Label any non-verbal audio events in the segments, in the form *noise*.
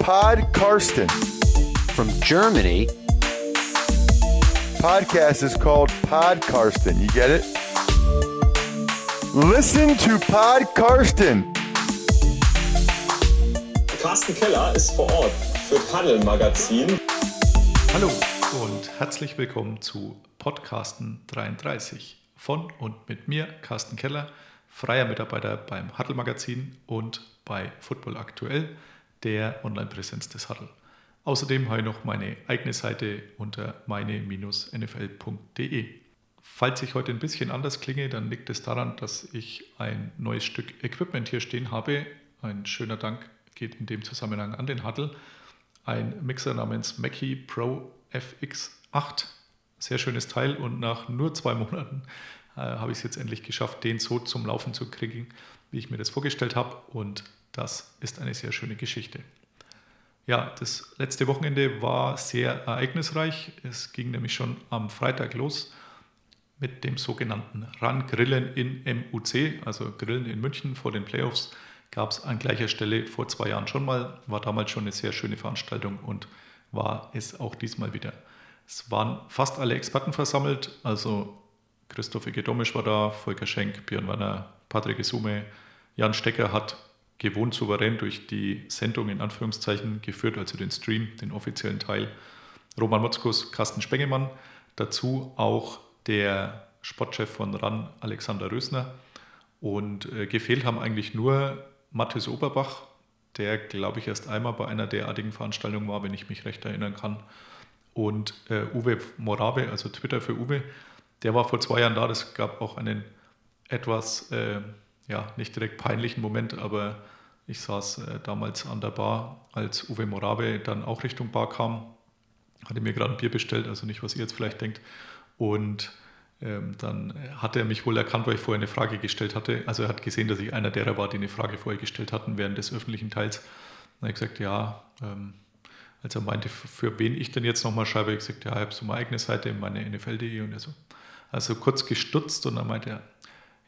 Pod Karsten. From Germany. Podcast is called Pod Karsten. You get it? Listen to Pod Karsten. Carsten Keller ist vor Ort für Paddel Magazin. Hallo und herzlich willkommen zu Podcasten 33 von und mit mir, Carsten Keller, freier Mitarbeiter beim Huddle Magazin und bei Football Aktuell, der Online-Präsenz des Huddle. Außerdem habe ich noch meine eigene Seite unter meine-nfl.de. Falls ich heute ein bisschen anders klinge, dann liegt es daran, dass ich ein neues Stück Equipment hier stehen habe. Ein schöner Dank geht in dem Zusammenhang an den Huddle. Ein Mixer namens Mackie Pro FX8. Sehr schönes Teil und nach nur zwei Monaten äh, habe ich es jetzt endlich geschafft, den so zum Laufen zu kriegen, wie ich mir das vorgestellt habe. Und das ist eine sehr schöne Geschichte. Ja, das letzte Wochenende war sehr ereignisreich. Es ging nämlich schon am Freitag los mit dem sogenannten Run Grillen in MUC, also Grillen in München vor den Playoffs. Gab es an gleicher Stelle vor zwei Jahren schon mal, war damals schon eine sehr schöne Veranstaltung und war es auch diesmal wieder. Es waren fast alle Experten versammelt, also Christoph Egedomisch war da, Volker Schenk, Björn Werner, Patrick Isume, Jan Stecker hat gewohnt souverän durch die Sendung in Anführungszeichen geführt, also den Stream, den offiziellen Teil. Roman Motzkus, Carsten Spengemann, dazu auch der Sportchef von RAN, Alexander Rösner. Und äh, gefehlt haben eigentlich nur Mathis Oberbach, der, glaube ich, erst einmal bei einer derartigen Veranstaltung war, wenn ich mich recht erinnern kann. Und äh, Uwe Morave, also Twitter für Uwe, der war vor zwei Jahren da. Das gab auch einen etwas, äh, ja, nicht direkt peinlichen Moment, aber ich saß äh, damals an der Bar, als Uwe Morave dann auch Richtung Bar kam. Hatte mir gerade ein Bier bestellt, also nicht, was ihr jetzt vielleicht denkt. Und ähm, dann hat er mich wohl erkannt, weil ich vorher eine Frage gestellt hatte. Also er hat gesehen, dass ich einer derer war, die eine Frage vorher gestellt hatten während des öffentlichen Teils. Dann habe ich gesagt, ja, ähm, als er meinte, für wen ich denn jetzt nochmal schreibe, habe ich gesagt, ja, ich habe so meine eigene Seite, meine NFL.de und er so. Also kurz gestutzt und dann meinte er,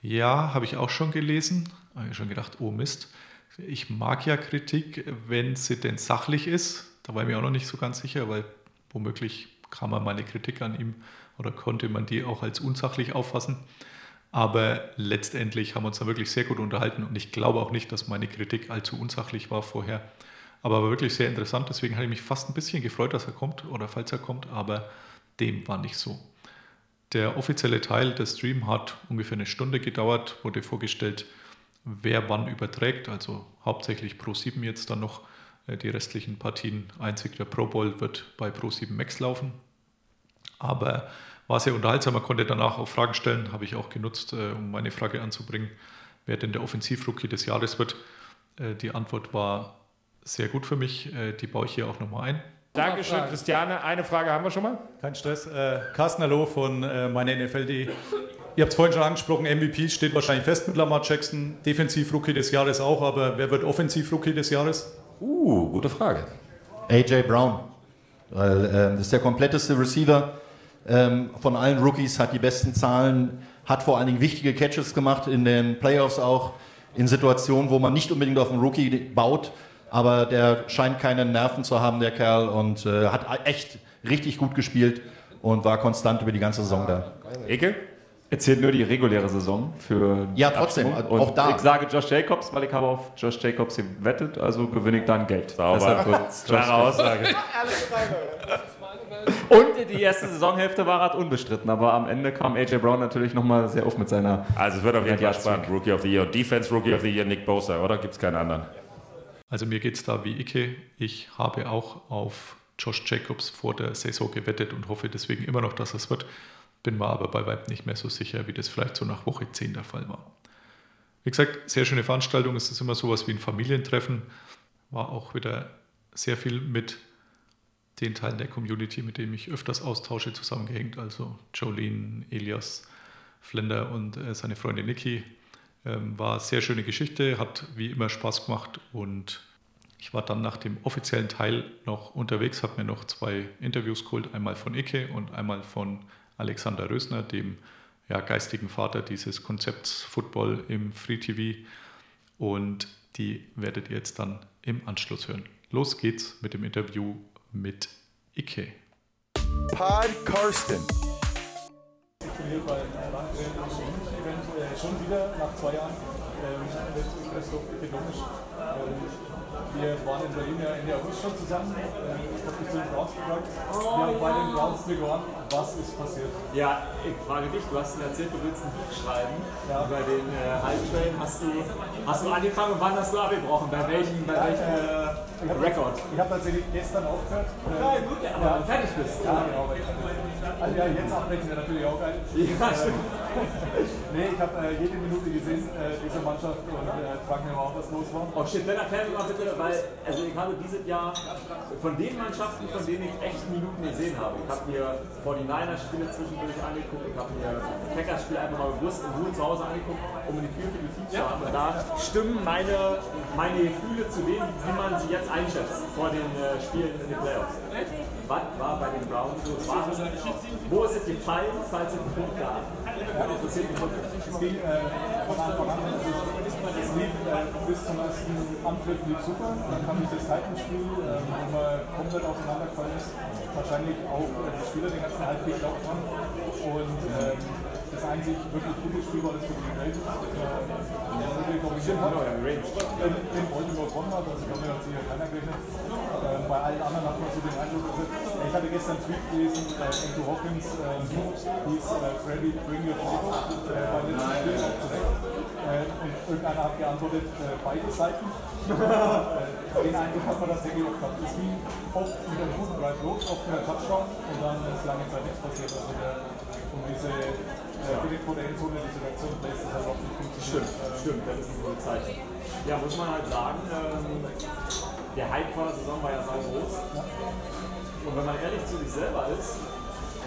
ja, habe ich auch schon gelesen. Habe ich schon gedacht, oh Mist. Ich mag ja Kritik, wenn sie denn sachlich ist. Da war ich mir auch noch nicht so ganz sicher, weil womöglich kann man meine Kritik an ihm oder konnte man die auch als unsachlich auffassen. Aber letztendlich haben wir uns da wirklich sehr gut unterhalten und ich glaube auch nicht, dass meine Kritik allzu unsachlich war vorher. Aber war wirklich sehr interessant, deswegen hatte ich mich fast ein bisschen gefreut, dass er kommt oder falls er kommt, aber dem war nicht so. Der offizielle Teil des Stream hat ungefähr eine Stunde gedauert, wurde vorgestellt, wer wann überträgt, also hauptsächlich Pro 7 jetzt dann noch äh, die restlichen Partien. Einzig der Pro Bowl wird bei Pro 7 Max laufen. Aber war sehr unterhaltsam, man konnte danach auch Fragen stellen, habe ich auch genutzt, äh, um meine Frage anzubringen, wer denn der Offensivrookie des Jahres wird. Äh, die Antwort war sehr gut für mich, die baue ich hier auch nochmal ein. Dankeschön, Christiane. Eine Frage haben wir schon mal. Kein Stress. Äh, Carsten Hallo von äh, meiner NFL.de. Ihr habt es vorhin schon angesprochen, MVP steht wahrscheinlich fest mit Lamar Jackson. Defensiv-Rookie des Jahres auch, aber wer wird Offensiv-Rookie des Jahres? Uh, gute Frage. AJ Brown. Weil, äh, das ist der kompletteste Receiver ähm, von allen Rookies, hat die besten Zahlen, hat vor allen Dingen wichtige Catches gemacht in den Playoffs auch, in Situationen, wo man nicht unbedingt auf einen Rookie baut aber der scheint keine Nerven zu haben, der Kerl, und äh, hat echt richtig gut gespielt und war konstant über die ganze Saison da. Ecke? Erzählt nur die reguläre Saison für Ja, trotzdem, und auch da. Ich sage Josh Jacobs, weil ich habe auf Josh Jacobs gewettet, also gewinne ich dann Geld. Sauber. *laughs* Klare Aussage. Und die erste Saisonhälfte war halt unbestritten, aber am Ende kam AJ Brown natürlich nochmal sehr auf mit seiner. Also es wird auf jeden Fall spannend. Rookie of the Year Defense Rookie of the Year Nick Bosa, oder? Gibt es keinen anderen? Also mir geht es da wie Icke. Ich habe auch auf Josh Jacobs vor der Saison gewettet und hoffe deswegen immer noch, dass es wird. Bin mir aber bei weitem nicht mehr so sicher, wie das vielleicht so nach Woche 10 der Fall war. Wie gesagt, sehr schöne Veranstaltung. Es ist immer sowas wie ein Familientreffen. War auch wieder sehr viel mit den Teilen der Community, mit denen ich öfters austausche, zusammengehängt. Also Jolene, Elias, Flender und äh, seine Freundin Niki. Ähm, war eine sehr schöne Geschichte, hat wie immer Spaß gemacht und ich war dann nach dem offiziellen Teil noch unterwegs, habe mir noch zwei Interviews geholt, einmal von Icke und einmal von Alexander Rösner, dem ja, geistigen Vater dieses Konzepts Football im Free TV und die werdet ihr jetzt dann im Anschluss hören. los geht's mit dem Interview mit Ike. Pod Karsten. Ich bin hier bei Landgren Event äh, schon wieder nach zwei Jahren ähm, mit Christoph Ökonomisch. Ähm, wir waren in Berlin ja Ende August schon zusammen. Äh, ich habe dich zu den Browns gefragt. Wir haben bei den Browns begonnen. Was ist passiert? Ja, ich frage dich, du hast mir erzählt, du willst ein Buch schreiben Ja. über den äh, Train. Hast du, hast du angefangen und wann hast du abgebrochen? Bei welchem, bei welchem äh, Rekord? Ich habe tatsächlich gestern aufgehört. Äh, Ja, gut, aber du fertig bist. Ja, genau. Also ja, jetzt abbrechen wäre natürlich auch geil. Ja, stimmt. *laughs* Nee, ich habe äh, jede Minute gesehen, äh, diese Mannschaft und äh, frag mir mal auch, was los war. Oh shit, dann erklär mir mal bitte, weil also ich habe dieses Jahr von den Mannschaften, von denen ich echt Minuten gesehen habe. Ich habe mir 49er-Spiele zwischendurch angeguckt, ich habe mir Packers-Spiele einfach mal bewusst in Ruhe zu Hause angeguckt, um ein Gefühl für die Teams zu haben. Und da stimmen meine, meine Gefühle zu denen, wie man sie jetzt einschätzt vor den äh, Spielen in den Playoffs. Was war bei den Browns so? Wo ist es gefallen, falls es einen Punkt gab? Ja, das wirklich. Es ging äh, von Anfang an, also es lief bis zum ersten Angriff lief super. Dann kam dieses Titans-Spiel, äh, wo man komplett auseinandergefallen ist. Wahrscheinlich auch äh, die Spieler den ganzen Halb geglaubt haben. Und ähm, das einzig wirklich gute Spiel war das für die Ravens, das äh, wirklich dominiert hat. In, Baltimore gewonnen hat, also damit hat sich ja keiner gerechnet. Bei allen anderen hat man so den Eindruck, also, äh, ich hatte gestern einen Tweet gelesen, äh, Andrew Hawkins ähm, hieß äh, Freddy, bring your playbook, äh, beim letzten Spiel auch zurecht. Äh, und irgendeiner hat geantwortet, äh, beide Seiten. *laughs* äh, den Eindruck hat man tatsächlich oft gehabt. Es ging oft mit einem guten Drive los, oft mit einem Touchdown und dann ist lange Zeit nichts passiert. Also der, um diese äh, direkt vor der Endzone, diese Reaktion, da ist das halt auch nicht funktioniert. Stimmt, stimmt, das ist ein gutes Zeichen. Ja, muss man halt sagen, ähm, der Hype vor der Saison war ja sau groß. Und wenn man ehrlich zu sich selber ist,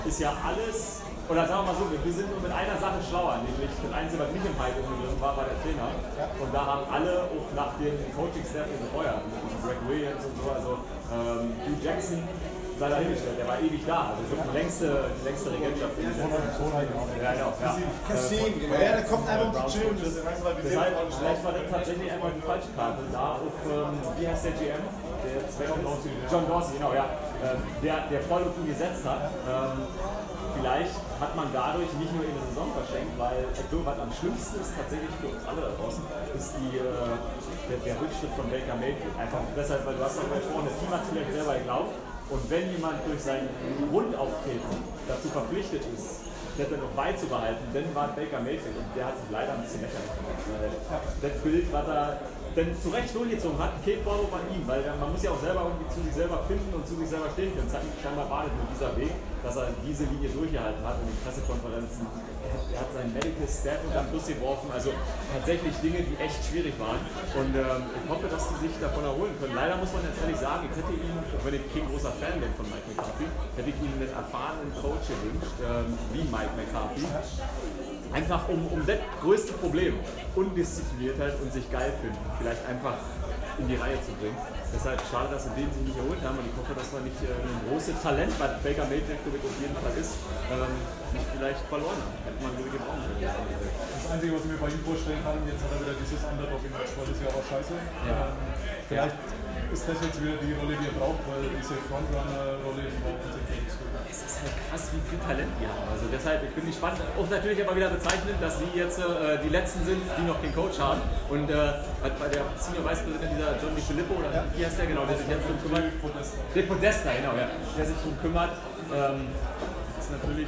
ist ja alles, oder sagen wir mal so, wir sind nur mit einer Sache schlauer, nämlich das Einzige, was nicht im Hype umgegriffen war, war der Trainer. Und da haben alle auch nach dem Coaching-Staff gefeuert, mit Greg Williams und so, also ähm, Hugh Jackson sei dahingestellt, der war ewig da, also wirklich die längste, die längste Regentschaft. Ja, genau, ja. Kassim, ja, der kommt einfach um zu chillen. Ist vielleicht war das tatsächlich einfach die falsche Karte. Da auf, ähm, wie heißt der GM? Der John Dorsey. John Dorsey, genau, ja. Ähm, der, der voll auf ihn gesetzt hat. Ähm, vielleicht hat man dadurch nicht nur in der Saison verschenkt, weil glaube, was am schlimmsten ist tatsächlich für uns alle da draußen, ist die, äh, der, der Rückschritt von Baker Mayfield. Einfach deshalb, weil du hast darüber gesprochen, das Team hat vielleicht selber geglaubt. Und wenn jemand durch sein Grundauftreten dazu verpflichtet ist, das dann noch beizubehalten, dann war Baker Mayfield und der hat sich leider ein bisschen lächerlich gemacht. Das Bild, was er dann zu Recht durchgezogen hat, kein Vorwurf an ihm, weil man muss ja auch selber irgendwie zu sich selber finden und zu sich selber stehen können. Das hat ihn scheinbar das nur dieser Weg, dass er diese Linie durchgehalten hat in den Pressekonferenzen. Er hat, seinen Medical Staff unter den Bus geworfen, also tatsächlich Dinge, die echt schwierig waren. Und ähm, ich hoffe, dass die sich davon erholen können. Leider muss man jetzt ehrlich sagen, ich hätte ihn, auch wenn ich kein großer Fan bin von Mike McCarthy, hätte ich ihm einen erfahrenen Coach gewünscht, ähm, wie Mike McCarthy. Einfach um, um das größte Problem, Undiszipliniertheit und sich geil finden, vielleicht einfach in die Reihe zu bringen. Deshalb schade, dass wir den sie nicht erholt haben und ich hoffe, dass wir nicht äh, ein großes Talent, was Baker Mayfield auf jeden Fall ist, ähm, nicht vielleicht verloren haben. Hätte man wirklich gebrauchen können. Das Einzige, was ich mir bei ihm vorstellen kann, jetzt hat er wieder dieses Underdog-Image, weil das ja auch scheiße. Ähm, vielleicht ist das jetzt wieder die Rolle, die er braucht, weil diese Frontrunner-Rolle, braucht so. Es ist halt krass, wie viel Talent die haben. Also deshalb, ich bin gespannt. Auch natürlich aber wieder bezeichnend, dass sie jetzt äh, die Letzten sind, die noch keinen Coach haben. Und äh, bei der Senior Vice President dieser John Filippo, oder wie heißt der genau, der sich jetzt drum kümmert? Der Podesta, genau, ja. Der sich drum kümmert. Ähm, ist natürlich.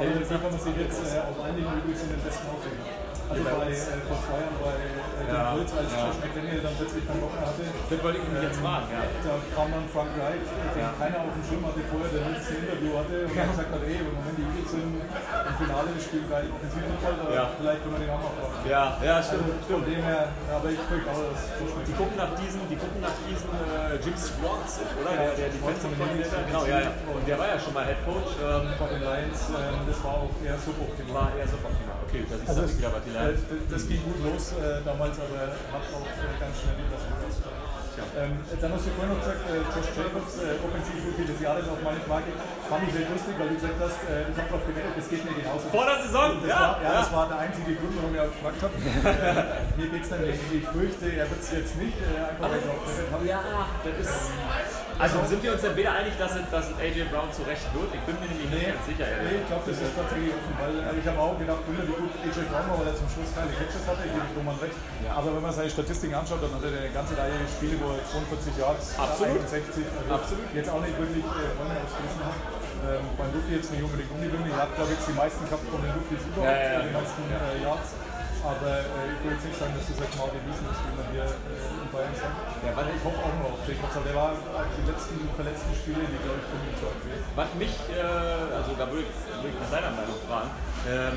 Aber da kann man sich jetzt äh, auf einigen übrigens in den besten aufhängen. Also bei, äh, vor zwei Jahren bei äh, Ja, Holz, als ja. Josh McDaniel dann plötzlich keinen Bock mehr hatte. Das wollte ich mich jetzt fragen, ja. Da kam dann Frank Wright, den keiner auf dem Schirm hatte vorher, der letzte Interview hatte und dann gesagt hat, ey, Moment die Eagles sind im Finale, die spielen geil Offensivfußball, Ja. vielleicht können wir den auch noch brauchen. Ja, ja, Also stimmt. von dem her, aber ich fürchte auch, dass Josh Die McDaniel gucken nach diesen, die gucken nach diesen äh, Jim Schwartz, oder? Ja, der, der Defensive von Coordinator. Genau, ja, ja. Und der war ja schon mal Head Coach. Ähm, bei den Lions, ähm, das war auch eher suboptimal. war eher so Okay, das ist Also wieder, was die lernen. das ging gut los äh, damals, aber hat auch äh, ganz schnell wieder so ausgegangen. Tja, Ähm, dann hast du vorhin noch gesagt, äh, Josh Jacobs, äh, Offensivrookie des Jahres auf meine Frage. Fand ich sehr lustig, weil du gesagt hast, äh, ich habe darauf gewettet, das geht mir genauso. Vor der Saison, das ja, War, ja, ja. das war der einzige Grund, warum ich auch gefragt habe. Äh, *laughs* mir geht es dann irgendwie, ich fürchte, er wird es jetzt nicht, äh, einfach weil ich auch gewettet habe. Ja, das ist. Also sind wir uns dann weder einig, dass es, dass es AJ Brown zu Recht wird? Ich bin mir nämlich nicht ganz sicher. Nee, ehrlich. ich glaube, das ist tatsächlich offen, weil äh, ich habe auch gedacht, wie gut AJ Brown war, weil er zum Schluss keine Catches hatte, gebe ich Roman recht. Aber wenn man seine Statistiken anschaut, dann hat er eine ganze Reihe Spiele, wo er 42 Yards, Absolut. 61, also Absolut. jetzt auch nicht wirklich äh, Räume ausgerissen hat. Ähm, beim Rookie jetzt nicht unbedingt ungewöhnlich. Er hat, glaube ich, jetzt die meisten gehabt von den Rookies überhaupt, Ja, ja, die meisten äh, Yards. Aber äh, ich will jetzt nicht sagen, dass das jetzt mal bewiesen ist, wie man hier äh, in Bayern sagt. Ja, ich hoffe auch nur auf Jacobs, aber der war die letzten verletzten Spiele, die, glaube ich, von ihm zu empfehlen. Was mich, äh, also da würde ich, würde ich nach seiner Meinung fragen, ähm,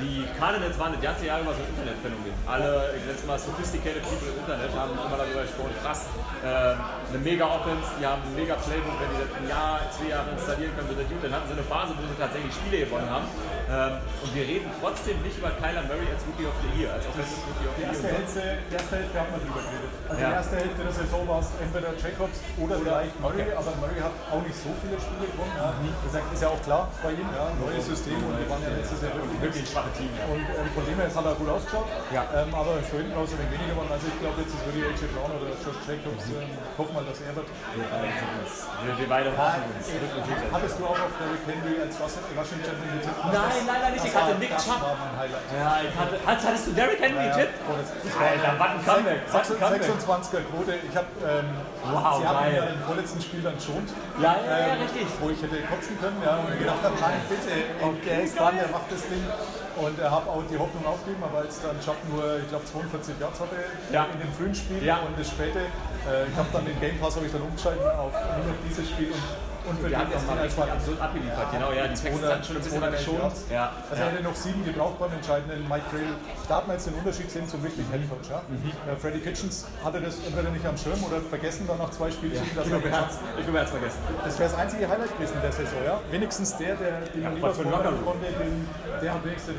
die Cardinals waren das ganze Jahr über so ein Internetphänomen. Alle, ich nenne mal sophisticated people im Internet, haben immer darüber gesprochen, krass, ähm, eine mega Offense, die haben ein mega Playbook, wenn die das ein Jahr, zwei Jahre installieren können, wird das gut. Dann hatten sie eine Phase, wo sie tatsächlich Spiele gewonnen haben. Ähm, und wir reden trotzdem nicht über Kyler Murray als Rookie of the Year, als Offensive Rookie of the Die Year. erste Hälfte, die erste Hälfte hat man drüber geredet. Also Ja. die erste Hälfte der Saison war es entweder Jacobs oder, vielleicht Murray, aber Murray hat auch nicht so viele Spiele gewonnen. Ja. Das ist ja auch klar bei ihm, ja, neues System und wir waren ja letztes Jahr wirklich, Wirklich ein schwache Team, ja. Und ähm, von dem her hat er gut ausgeschaut, Ja. ähm, aber für hinten raus ein wenig weniger gewonnen. Also ich glaube jetzt ist wirklich AJ Brown oder Josh Jacobs. Ähm, hoffen mal, dass er wird. Wir, wir beide hoffen uns. Hattest du auch auf Derrick Henry als Champion getippt? Nein, nein, nein, nicht. Ich hatte Nick Chubb. Ja, ich hatte, hattest, hattest du Derrick Henry getippt? Alter, was ein Comeback. Was ein Comeback. 26er Quote. Ich habe ähm, Wow, sie haben ihn ja im vorletzten Spiel dann schont. Ja, ja, ja, ähm, richtig. Wo ich hätte kotzen können, ja, und gedacht habe, nein, bitte, ist dran, der macht das Ding. Und er habe auch die Hoffnung aufgegeben, aber als dann Chubb nur, ich glaube, 42 Yards hatte Ja. in dem frühen Spiel Ja. und das späte, äh, ich habe dann den Game Pass habe ich dann umgeschaltet auf nur noch dieses Spiel und, und für Die haben das mal als absurd abgeliefert. Genau, ja, die Texans hatten schon ein bisschen geschont. Ja. also er hätte noch sieben gebraucht beim entscheidenden Mike Trail. Da hat man jetzt den Unterschied sehen zum wirklichen Headcoach. Ja? Mhm. Äh, Freddy Kitchens hatte das entweder nicht am Schirm oder vergessen dann nach zwei Spielzügen, dass Ich er glaube, er er hat's vergessen. das wäre das einzige Highlight gewesen der Saison, ja. Wenigstens der, der den man lieber konnte, den, der hat wenigstens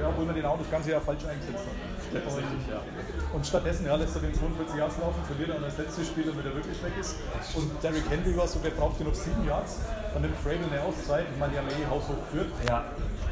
ja, obwohl man den auch das ganze Jahr falsch eingesetzt hat. Das ist richtig, ja. Und stattdessen ja, lässt er den 42 Yards laufen, verliert dann das letzte Spiel, damit er wirklich weg ist. Und Derrick Henry war so, der brauchte noch sieben Yards. Dann nimmt Frabel eine Auszeit. Ich meine, die haben eh haushoch geführt. Ja.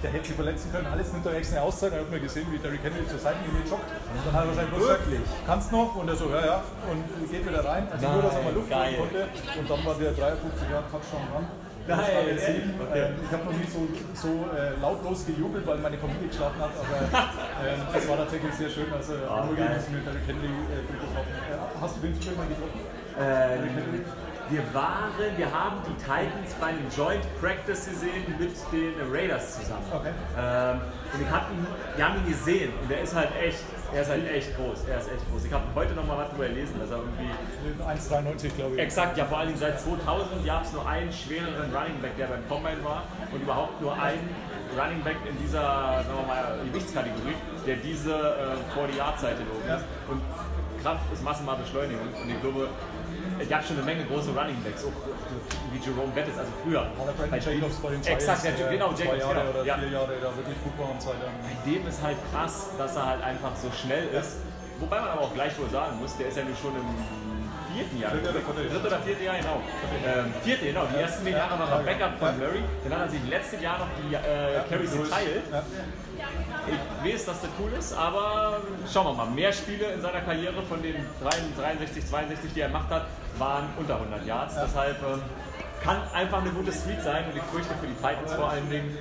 Der hätte sich verletzen können. Alles nimmt er extra eine Auszeit. Dann hat man gesehen, wie Derrick Henry zur Seitenlinie joggt. Und dann hat er wahrscheinlich bloß Wirklich? gesagt, kannst noch? Und er so, ja, ja. Und geht wieder rein. Also nur, dass er mal Luft holen konnte. Und dann war der 53 Jahre Touchdown dran. Der ehrlich? Sieben. Ähm, ich habe noch nie so, so äh, lautlos gejubelt, weil meine Familie geschlafen hat, aber *laughs* ähm, das war tatsächlich sehr schön. Also nur geil. gegen mit Henry äh, getroffen. Äh, hast du den zufällig mal getroffen? Ähm, wir waren, wir haben die Titans bei einem Joint Practice gesehen mit den Raiders zusammen. Okay. Ähm, und ich hab ihn, wir haben ihn gesehen und der ist halt echt, er ist halt echt groß. Er ist echt groß. Ich habe heute noch mal was drüber gelesen, dass er irgendwie 1,93 glaube ich. Exakt, ja, vor allen Dingen seit 2000 gab es nur einen schwereren Running Back, der beim Combine war und überhaupt nur einen Running Back in dieser sagen wir mal, Gewichtskategorie, der diese äh, 40-Yard-Seite gelaufen ist. Und Kraft ist massenmale Beschleunigung und ich glaube, es gab schon eine Menge große Running Backs, auch wie Jerome Bettis, also früher. Oder Brandon Jacobs bei den Exakt, ja, Giants, genau, äh, zwei Jacobs, Jahre genau. oder Ja. vier Jahre da wirklich gut war und Zeit lang. Bei dem ist halt krass, dass er halt einfach so schnell ist. Wobei man aber auch gleich wohl sagen muss, der ist ja nun schon im vierten Jahr. Dritte oder vierte? Jahr, genau. Ähm, vierte, genau. Die ersten zehn Jahre war er Backup von Murray. Dann hat er sich letztes Jahr noch die äh, Carries geteilt. Ich weiß, dass das cool ist, aber schauen wir mal. Mehr Spiele in seiner Karriere von den 63, 62, die er gemacht hat, waren unter 100 Yards. Deshalb ähm, kann einfach eine gute Street sein und ich fürchte für die Titans vor allen Dingen,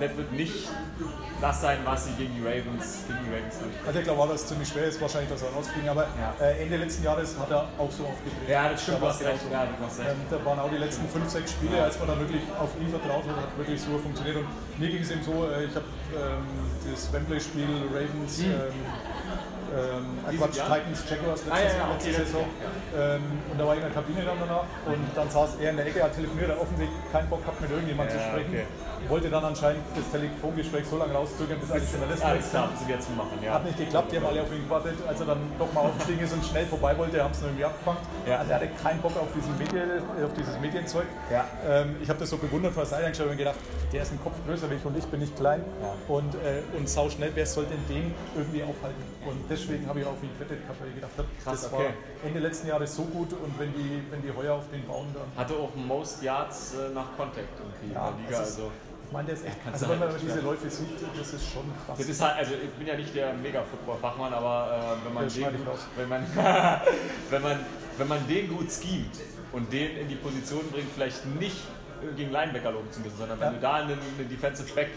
das wird nicht das sein, was sie gegen die Ravens, gegen die Ravens. Also ich glaube auch, dass es ziemlich schwer ist, wahrscheinlich, dass er rausfliegen, aber äh, Ende letzten Jahres hat er auch so aufgedreht. Ja, das stimmt, Da hast recht. genauso. Ja, recht. Ähm, da waren auch die letzten fünf, sechs Spiele, als man dann wirklich auf ihn vertraut hat, hat wirklich so funktioniert. Und mir ging es eben so, äh, ich habe ähm, das Wembley-Spiel Ravens, ähm, ähm, äh, Quatsch? Titans, Jaguars letzte, Ah, ja, ja, letzte okay, Saison. Ähm, und da war ich in der Kabine dann danach und dann saß er in der Ecke, hat telefoniert, hat offensichtlich keinen Bock gehabt, mit irgendjemandem Ja, zu sprechen. okay. Wollte dann anscheinend das Telefongespräch so lange rauszögern, bis alle Journalisten sind. müssen wir jetzt machen. Ja. Hat nicht geklappt, die haben alle auf ihn gewartet. Als er dann doch mal aufgestiegen ist und schnell vorbei wollte, haben sie ihn irgendwie abgefangen. Ja. Also er hatte keinen Bock auf, diesen Medien, auf dieses Medienzeug. Ja. Ähm, ich habe das so bewundert von der Seite angeschaut und gedacht, der ist ein Kopf größer wie ich und ich bin nicht klein. Und, äh, und sau schnell, wer sollte den irgendwie aufhalten? Und deswegen habe ich auf ihn gewettet gehabt, weil ich gedacht habe, Krass, das okay. war Ende letzten Jahres so gut und wenn die, wenn die heuer auf den bauen, dann. Hatte auch Most Yards äh, nach Contact irgendwie Ja, in der Liga. Also. Ich meine, der ist echt. Kannst Also, wenn man halt diese Läufe sieht, das ist schon krass. Das ist halt, also ich bin ja nicht der Mega-Football-Fachmann, aber äh, wenn, man Das den wenn, man, *laughs* wenn, man, wenn man den gut schemt und den in die Position bringt, vielleicht nicht gegen Linebacker loben zu müssen, sondern wenn Ja. du da einen, einen Defensive Back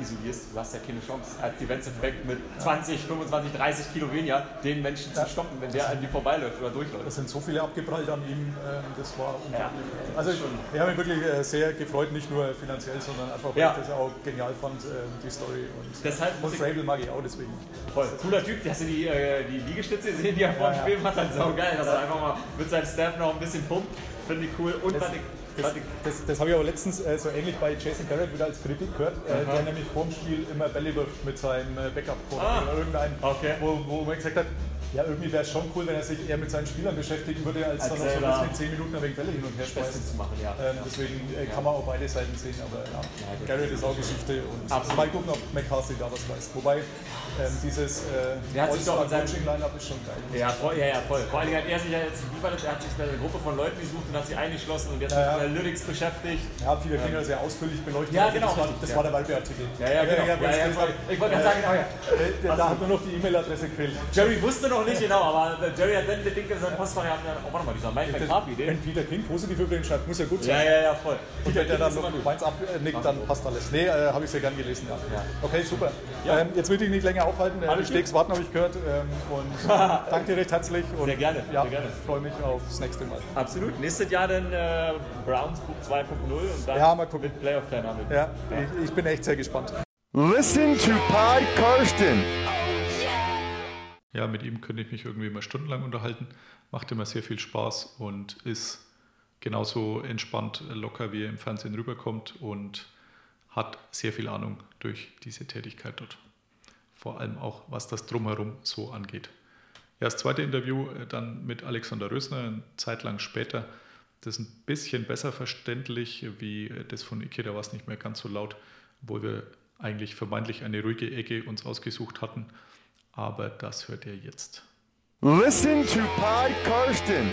isolierst, du hast ja keine Chance, als Defensive Back mit 20, 25, 30 Kilo weniger den Menschen zu stoppen, wenn der an dir vorbeiläuft oder durchläuft. Es sind so viele abgeprallt an ihm, ähm, das war unglaublich. Also ich, wir haben mich wirklich äh, sehr gefreut, nicht nur finanziell, sondern einfach, weil Ja. ich das auch genial fand, ähm, die Story. Und, Deshalb und muss ich- Frabel mag ich auch deswegen. Voll. Cooler Typ, hast du die, äh, die Liegestütze gesehen, die er vor dem Ja, ja. Spiel macht? Das ist so geil, dass er einfach mal mit seinem Staff noch ein bisschen pumpt. Finde ich cool. Und Das- was ich, Das, das, das habe ich aber letztens äh, so ähnlich bei Jason Garrett wieder als Kritik gehört, äh, der nämlich vor dem Spiel immer Bälle wirft mit seinem äh, backup Ah. oder irgendein, Okay. wo, wo man gesagt hat, ja irgendwie wäre es schon cool, wenn er sich eher mit seinen Spielern beschäftigen würde, als, Als dann noch so ein selber bisschen 10 Minuten wenig Bälle hin und her schmeißen. zu machen, ja. Ähm, deswegen äh, kann man auch beide Seiten sehen, aber ja, Garrett ist auch Geschichte und Absolut. mal gucken, ob McCarthy da was weiß. Wobei ähm, dieses äh, Der hat sich doch in seinem- Coaching-Line-Up ist schon geil. ja, voll, ja, ja, voll. Vor Dingen hat er sich ja jetzt, wie war das, er hat sich eine Gruppe von Leuten gesucht und hat sie eingeschlossen und jetzt Ja, ja. mit Analytics beschäftigt. Ja, Peter Klinger sehr ausführlich beleuchtet. Ja, Also genau, Das war, das ja. war der Werbeartikel. Ja, ja, genau. Ja, ja, ich wollte gerade sagen, genau, ja. Äh, Da hat nur noch die E-Mail-Adresse gefehlt. Jerry wusste noch nicht genau, aber Jerry hat dann den Ding in seinem Postfach gehabt. Oh, warte mal, dieser Mike McCarthy, Wenn. Peter King positiv über den schreibt, muss ja gut Ja, sein. ja, ja, voll. Und wenn der dann noch gut. meins abnickt, dann passt alles. Nee, äh, habe ich sehr gern gelesen, ja. Okay, super. Ähm, jetzt will ich nicht länger aufhalten. Äh, die Steaks warten, habe ich gehört. Ähm, und *laughs* danke dir recht herzlich. Und Sehr gerne, Ja, sehr gerne. freue mich aufs nächste Mal. Absolut. Nächstes Jahr dann äh, Browns Buch 2.0 und dann Ja, mal gucken. mit Playoff-Teilnahme. Ja, ich, ich bin echt sehr gespannt. Listen to Pod Karsten. Ja, mit ihm könnte ich mich irgendwie immer stundenlang unterhalten. Macht immer sehr viel Spaß und ist genauso entspannt, locker, wie er im Fernsehen rüberkommt und hat sehr viel Ahnung durch diese Tätigkeit dort. Vor allem auch, was das Drumherum so angeht. Ja, das zweite Interview äh, dann mit Alexander Rösner, eine Zeit lang später. Das ist ein bisschen besser verständlich, wie äh, das von Ikeda war es nicht mehr ganz so laut, obwohl wir eigentlich vermeintlich eine ruhige Ecke uns ausgesucht hatten. Aber das hört ihr jetzt. Listen to Pod Karsten.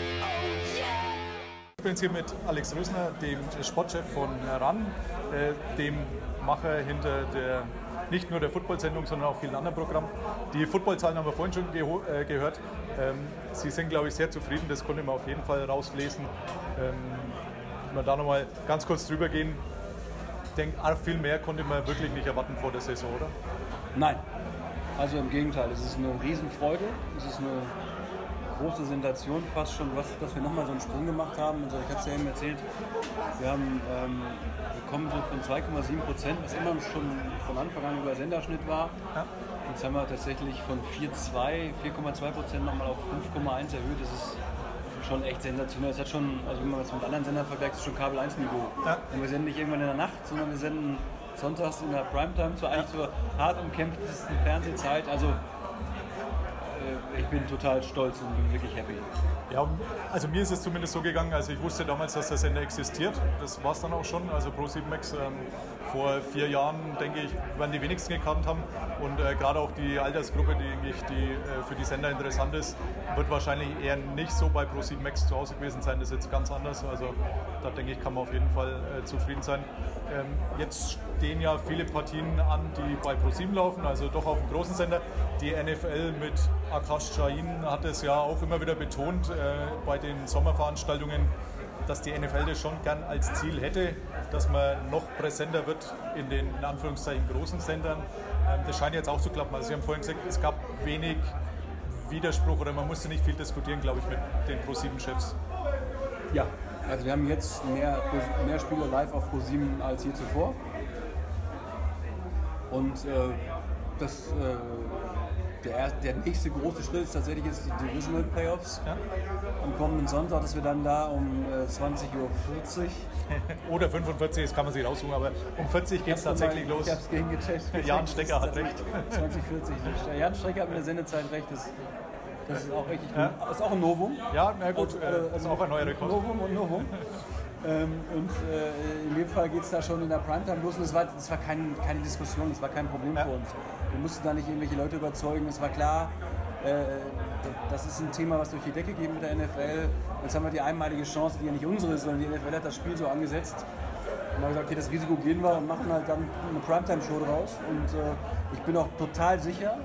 Ich bin jetzt hier mit Alex Rösner, dem Sportchef von RAN, äh, dem Macher hinter der nicht nur der Football-Sendung, sondern auch vielen anderen Programmen. Die Footballzahlen haben wir vorhin schon äh, gehört. Ähm, Sie sind, glaube ich, sehr zufrieden, das konnte man auf jeden Fall rauslesen. Ähm, wenn wir da nochmal ganz kurz drüber gehen, ich denke, arg viel mehr konnte man wirklich nicht erwarten vor der Saison, oder? Nein. Also im Gegenteil, es ist eine Riesenfreude. Es ist eine große Sensation fast schon, was, dass wir nochmal so einen Sprung gemacht haben. Also ich habe es ja eben erzählt, wir, haben, ähm, wir kommen so von 2,7 Prozent, was immer schon von Anfang an über Senderschnitt war. Jetzt haben wir tatsächlich von 4,2, 4,2 Prozent nochmal auf 5,1 erhöht. Das ist schon echt sensationell. Es hat schon, also wenn man das mit anderen Sendern vergleicht, ist schon Kabel 1 Niveau. Ja. Und wir senden nicht irgendwann in der Nacht, sondern wir senden sonntags in der Primetime zur eigentlich zur hart umkämpftesten Fernsehzeit. Also äh, ich bin total stolz und bin wirklich happy. Ja, also mir ist es zumindest so gegangen, also ich wusste damals, dass der Sender existiert. Das war es dann auch schon. Also Pro7 Max ähm, vor vier Jahren, denke ich, werden die wenigsten gekannt haben. Und äh, gerade auch die Altersgruppe, die, ich, die äh, für die Sender interessant ist, wird wahrscheinlich eher nicht so bei Pro7 Max zu Hause gewesen sein. Das ist jetzt ganz anders. Also da denke ich, kann man auf jeden Fall äh, zufrieden sein. Ähm, jetzt stehen ja viele Partien an, die bei Pro7 laufen, also doch auf dem großen Sender. Die NFL mit Akash Shahin hat es ja auch immer wieder betont äh, bei den Sommerveranstaltungen, dass die NFL das schon gern als Ziel hätte, dass man noch präsenter wird in den in Anführungszeichen großen Sendern. Ähm, das scheint jetzt auch zu klappen. Also Sie haben vorhin gesagt, es gab wenig Widerspruch oder man musste nicht viel diskutieren, glaube ich, mit den Pro7-Chefs. Ja. Also wir haben jetzt mehr, mehr Spiele live auf Pro7 als je zuvor. Und äh, das, äh, der, erst- der nächste große Schritt ist tatsächlich jetzt die Divisional Playoffs. Am kommenden Sonntag, dass wir dann da um äh, 20.40 Uhr *laughs* Oder 45, das kann man sich raussuchen, aber um 40 geht es tatsächlich los. Ich habe es gegen gecheckt. *laughs* Jan Stecker hat recht. 2040. Der Jan Stecker hat mit der Sendezeit recht. Das, das ist auch richtig Ja. gut. Das ist auch ein Novum. Ja, na gut, Also, äh, das ist auch ein neuer Rekord. Novum und Novum. ähm, und äh, in dem Fall geht es da schon in der Primetime los. Und es war, es war kein, keine Diskussion, es war kein Problem für uns. Wir mussten da nicht irgendwelche Leute überzeugen. Es war klar, Äh, das ist ein Thema, was durch die Decke geht mit der NFL. Jetzt haben wir die einmalige Chance, die ja nicht unsere ist, sondern die NFL hat das Spiel so angesetzt. Und haben gesagt, okay, das Risiko gehen wir und machen halt dann eine Primetime-Show draus. Und äh, ich bin auch total sicher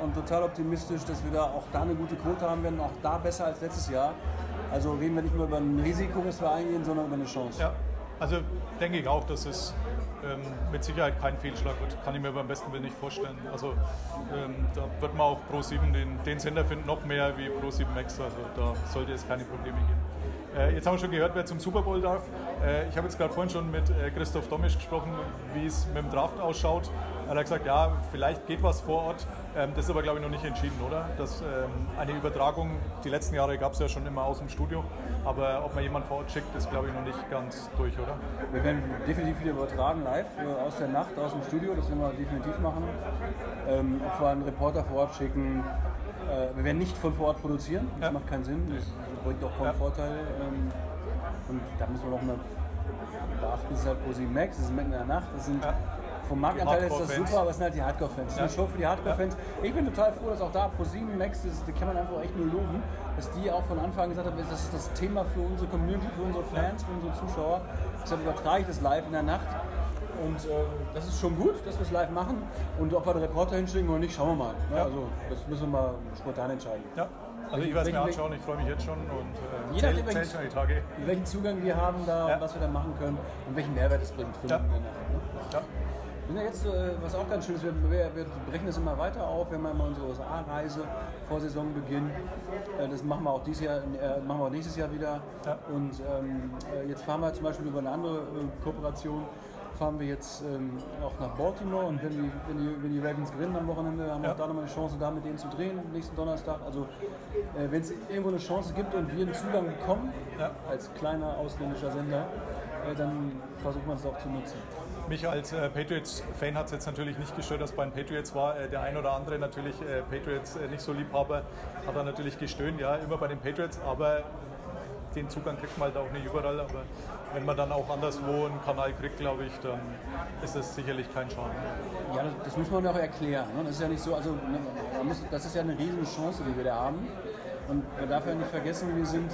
und total optimistisch, dass wir da auch da eine gute Quote haben werden, auch da besser als letztes Jahr. Also reden wir nicht nur über ein Risiko, das wir eingehen, sondern über eine Chance. Ja, also denke ich auch, dass es ähm, mit Sicherheit kein Fehlschlag wird. Kann ich mir beim besten Willen nicht vorstellen. Also ähm, da wird man auch Pro 7 den, den Sender finden, noch mehr wie Pro 7 Max. Also da sollte es keine Probleme geben. Äh, jetzt haben wir schon gehört, wer zum Super Bowl darf. Äh, ich habe jetzt gerade vorhin schon mit äh, Christoph Domisch gesprochen, wie es mit dem Draft ausschaut. Er hat gesagt, ja, vielleicht geht was vor Ort. Ähm, das ist aber, glaube ich, noch nicht entschieden, oder? Dass ähm, eine Übertragung, die letzten Jahre gab es ja schon immer aus dem Studio, aber ob man jemanden vor Ort schickt, ist, glaube ich, noch nicht ganz durch, oder? Wir werden definitiv wieder übertragen live aus der Nacht, aus dem Studio, das werden wir definitiv machen. Ähm, ob wir einen Reporter vor Ort schicken, äh, wir werden nicht von vor Ort produzieren, das Ja. macht keinen Sinn, das bringt auch keinen Ja. Vorteil. Ähm, und da müssen wir noch mal beachten, es ist halt Pro 7 Max, es ist mitten in der Nacht, das sind Ja. Vom Marktanteil ist das super, aber es sind halt die Hardcore-Fans. Das ist eine Ja. Show für die Hardcore-Fans. Ich bin total froh, dass auch da Pro 7 Max, das, da kann man einfach echt nur loben, dass die auch von Anfang an gesagt haben, das ist das Thema für unsere Community, für unsere Fans, für unsere Zuschauer. Deshalb übertrage ich das live in der Nacht. Und äh, das ist schon gut, dass wir es live machen. Und ob wir den Reporter hinschicken oder nicht, schauen wir mal. Ne? Ja. Also das müssen wir mal spontan entscheiden. Ja, also ich werde es mir anschauen, ich freue mich jetzt schon und äh, Je nachdem, welchen- schon die Tage. Welchen Zugang wir haben da, Ja. was wir da machen können und welchen Mehrwert es bringt für Ja. in der Nacht. Ne? Ja. Wir sind ja jetzt, äh, was auch ganz schön ist, wir, wir, wir brechen das immer weiter auf. Wir haben ja immer unsere USA-Reise vor Saisonbeginn. Äh, Das machen wir auch dieses Jahr, äh, machen wir auch nächstes Jahr wieder. Ja. Und ähm, äh, jetzt fahren wir zum Beispiel über eine andere Kooperation. Fahren wir jetzt ähm, auch nach Baltimore und wenn die, wenn, die, wenn die Ravens gewinnen am Wochenende, haben wir Ja. auch da nochmal eine Chance, da mit denen zu drehen nächsten Donnerstag. Also äh, wenn es irgendwo eine Chance gibt und wir einen Zugang bekommen, Ja. als kleiner ausländischer Sender, äh, dann versuchen wir es auch zu nutzen. Mich als äh, Patriots-Fan hat es jetzt natürlich nicht gestört, dass bei den Patriots war. Äh, der ein oder andere natürlich äh, Patriots äh, nicht so Liebhaber, hat er natürlich gestöhnt, ja, immer bei den Patriots, aber den Zugang kriegt man halt auch nicht überall. Aber wenn man dann auch anderswo einen Kanal kriegt, glaube ich, dann ist das sicherlich kein Schaden. Ja, das, das muss man auch erklären. Ne? Das ist ja nicht so, also ne, muss, das ist ja eine riesige Chance, die wir da haben. Und man darf ja nicht vergessen, wir sind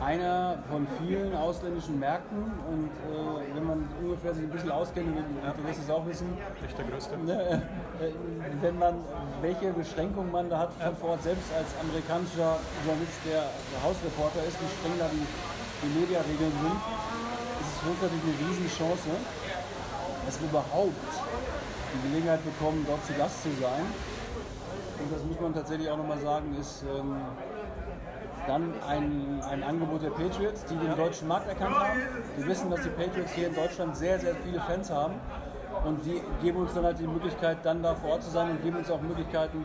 einer von vielen ausländischen Märkten und äh, wenn man ungefähr sich ein bisschen auskennt, du wirst es auch wissen, Nicht der größte. ne, äh, wenn man, welche Beschränkungen man da hat von vor Ort, selbst als amerikanischer Journalist, der Hausreporter ist, wie streng da die, die Mediaregeln sind, ist es für uns natürlich eine Riesenchance, dass wir überhaupt die Gelegenheit bekommen, dort zu Gast zu sein. Und das muss man tatsächlich auch nochmal sagen, ist ähm, dann ein, ein Angebot der Patriots, die den deutschen Markt erkannt haben. Die wissen, dass die Patriots hier in Deutschland sehr, sehr viele Fans haben. Und die geben uns dann halt die Möglichkeit, dann da vor Ort zu sein und geben uns auch Möglichkeiten,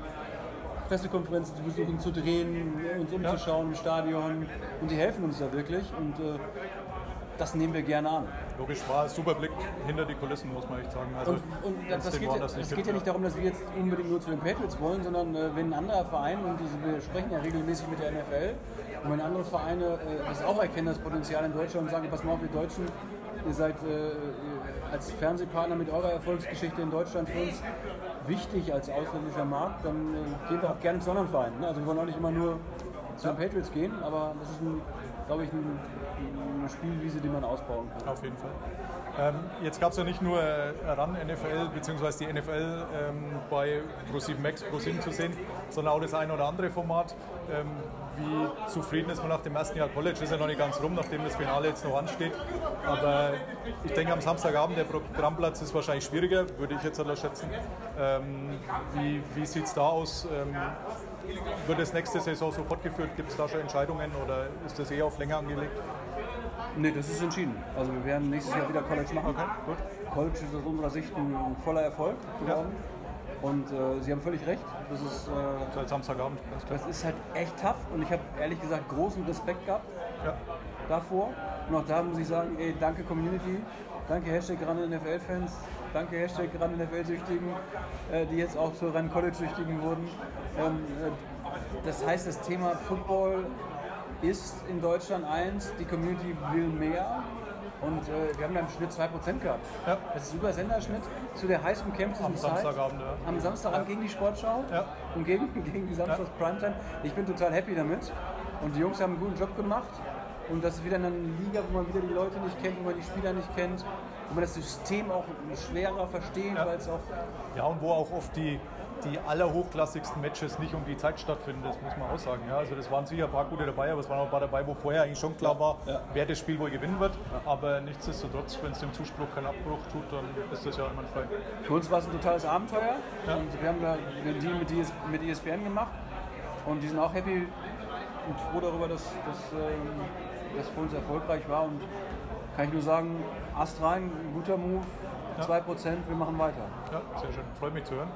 Pressekonferenzen zu besuchen, zu drehen, uns umzuschauen im Stadion. Und die helfen uns da wirklich. Und äh, das nehmen wir gerne an. Logisch war super Blick hinter die Kulissen, muss man echt sagen. Also, Und, und das, geht, ja- es gibt, geht ja nicht darum, dass wir jetzt unbedingt nur zu den Patriots wollen, sondern äh, wenn ein anderer Verein, und diese, wir sprechen ja regelmäßig mit der NFL, und wenn andere Vereine äh, das auch erkennen, das Potenzial in Deutschland und sagen, pass mal auf, ihr Deutschen, ihr seid äh, als Fernsehpartner mit eurer Erfolgsgeschichte in Deutschland für uns wichtig als ausländischer Markt, dann äh, gehen wir auch gerne zu anderen Vereinen. Ne? Also wir wollen auch nicht immer nur zu den Patriots gehen, aber das ist, ein, glaube ich, ein, eine Spielwiese, die man ausbauen kann. Auf jeden Fall. Ähm, jetzt gab es ja nicht nur äh, RAN NFL bzw. die NFL ähm, bei Pro7 Max, Pro7 zu sehen, sondern auch das ein oder andere Format. Ähm, wie zufrieden ist man nach dem ersten Jahr College? Ist ja noch nicht ganz rum, nachdem das Finale jetzt noch ansteht. Aber ich denke, am Samstagabend, der Programmplatz ist wahrscheinlich schwieriger, würde ich jetzt halt schätzen. Ähm, wie wie sieht es da aus? Wird es nächste Saison so fortgeführt? Gibt es da schon Entscheidungen oder ist das eher auf länger angelegt? Nee, das ist entschieden. Also wir werden nächstes Jahr wieder College machen. Okay, gut. College ist aus unserer Sicht ein voller Erfolg geworden. Und äh, Sie haben völlig recht. Das ist, äh, Seit Samstagabend, das ist halt echt tough. Und ich habe ehrlich gesagt großen Respekt gehabt Ja. davor. Und auch da muss ich sagen, ey, danke Community, danke Hashtag ran NFL-Fans, danke Hashtag ran NFL-Süchtigen, äh, die jetzt auch zu ran College-Süchtigen wurden. Ähm, äh, das heißt, das Thema Football ist in Deutschland eins, die Community will mehr. Und äh, wir haben da im Schnitt 2% gehabt. Ja. Das ist über Senderschnitt zu der heiß umkämpften Am Zeit. Samstagabend, ja. Am Samstagabend gegen die Sportschau Ja. und gegen, *laughs* gegen die Samstags Primetime. Ich bin total happy damit. Und die Jungs haben einen guten Job gemacht. Und das ist wieder eine Liga, wo man wieder die Leute nicht kennt, wo man die Spieler nicht kennt, wo man das System auch schwerer versteht, weil es auch Ja, und wo auch oft die, die allerhochklassigsten Matches nicht um die Zeit stattfinden, das muss man auch sagen. Ja, also das waren sicher ein paar gute dabei, aber es waren auch ein paar dabei, wo vorher eigentlich schon klar war, wer das Spiel wohl gewinnen wird. Aber nichtsdestotrotz, wenn es dem Zuspruch keinen Abbruch tut, dann ist das ja immer frei. Für uns war es ein totales Abenteuer. Und wir haben da einen Deal mit, ES mit ESPN gemacht. Und die sind auch happy und froh darüber, dass das ähm, für uns erfolgreich war. Und kann ich nur sagen, Ast rein, ein guter Move, 2%, wir machen weiter. Ja, sehr schön. Freut mich zu hören.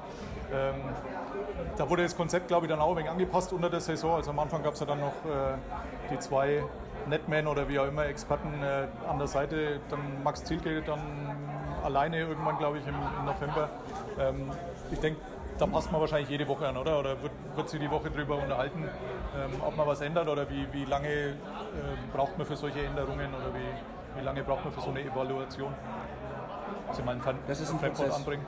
Ähm, da wurde das Konzept, glaube ich, dann auch ein wenig angepasst unter der Saison. Also am Anfang gab es ja dann noch äh, die zwei Netmen oder wie auch immer Experten äh, an der Seite. Dann Max Zielke dann alleine irgendwann, glaube ich, im, im November. Ähm, ich denke, da passt man wahrscheinlich jede Woche an, oder? Oder wird, wird sich die Woche darüber unterhalten, ähm, ob man was ändert oder wie, wie lange äh, braucht man für solche Änderungen oder wie, wie lange braucht man für so eine Evaluation? Also mal einen Fan Das ist ein Prozess. anbringen.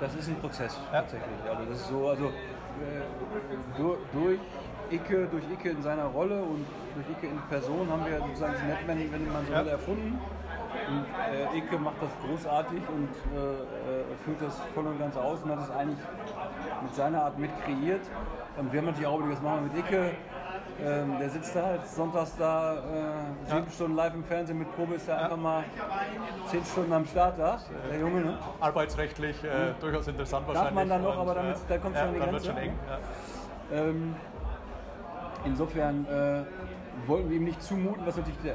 Das ist ein Prozess tatsächlich. Also das ist so, also äh, durch, durch Icke, durch Icke in seiner Rolle und durch Icke in Person haben wir sozusagen das Netman, wenn man so will, erfunden. Und äh, Icke macht das großartig und äh, äh, führt das voll und ganz aus und hat es eigentlich mit seiner Art mit kreiert. Und wir haben natürlich auch überlegt, was machen wir mit Icke? Ähm, der sitzt da halt sonntags da, äh, sieben Stunden live im Fernsehen mit Probe, ist da einfach mal zehn Stunden am Start da, der Junge, ne? Arbeitsrechtlich äh, durchaus interessant Darf wahrscheinlich. man dann noch, Und, aber damit- äh, da kommt's ja, an die dann wird Grenze. schon eng. Ja. Ähm, insofern äh, wollten wir ihm nicht zumuten, was natürlich der,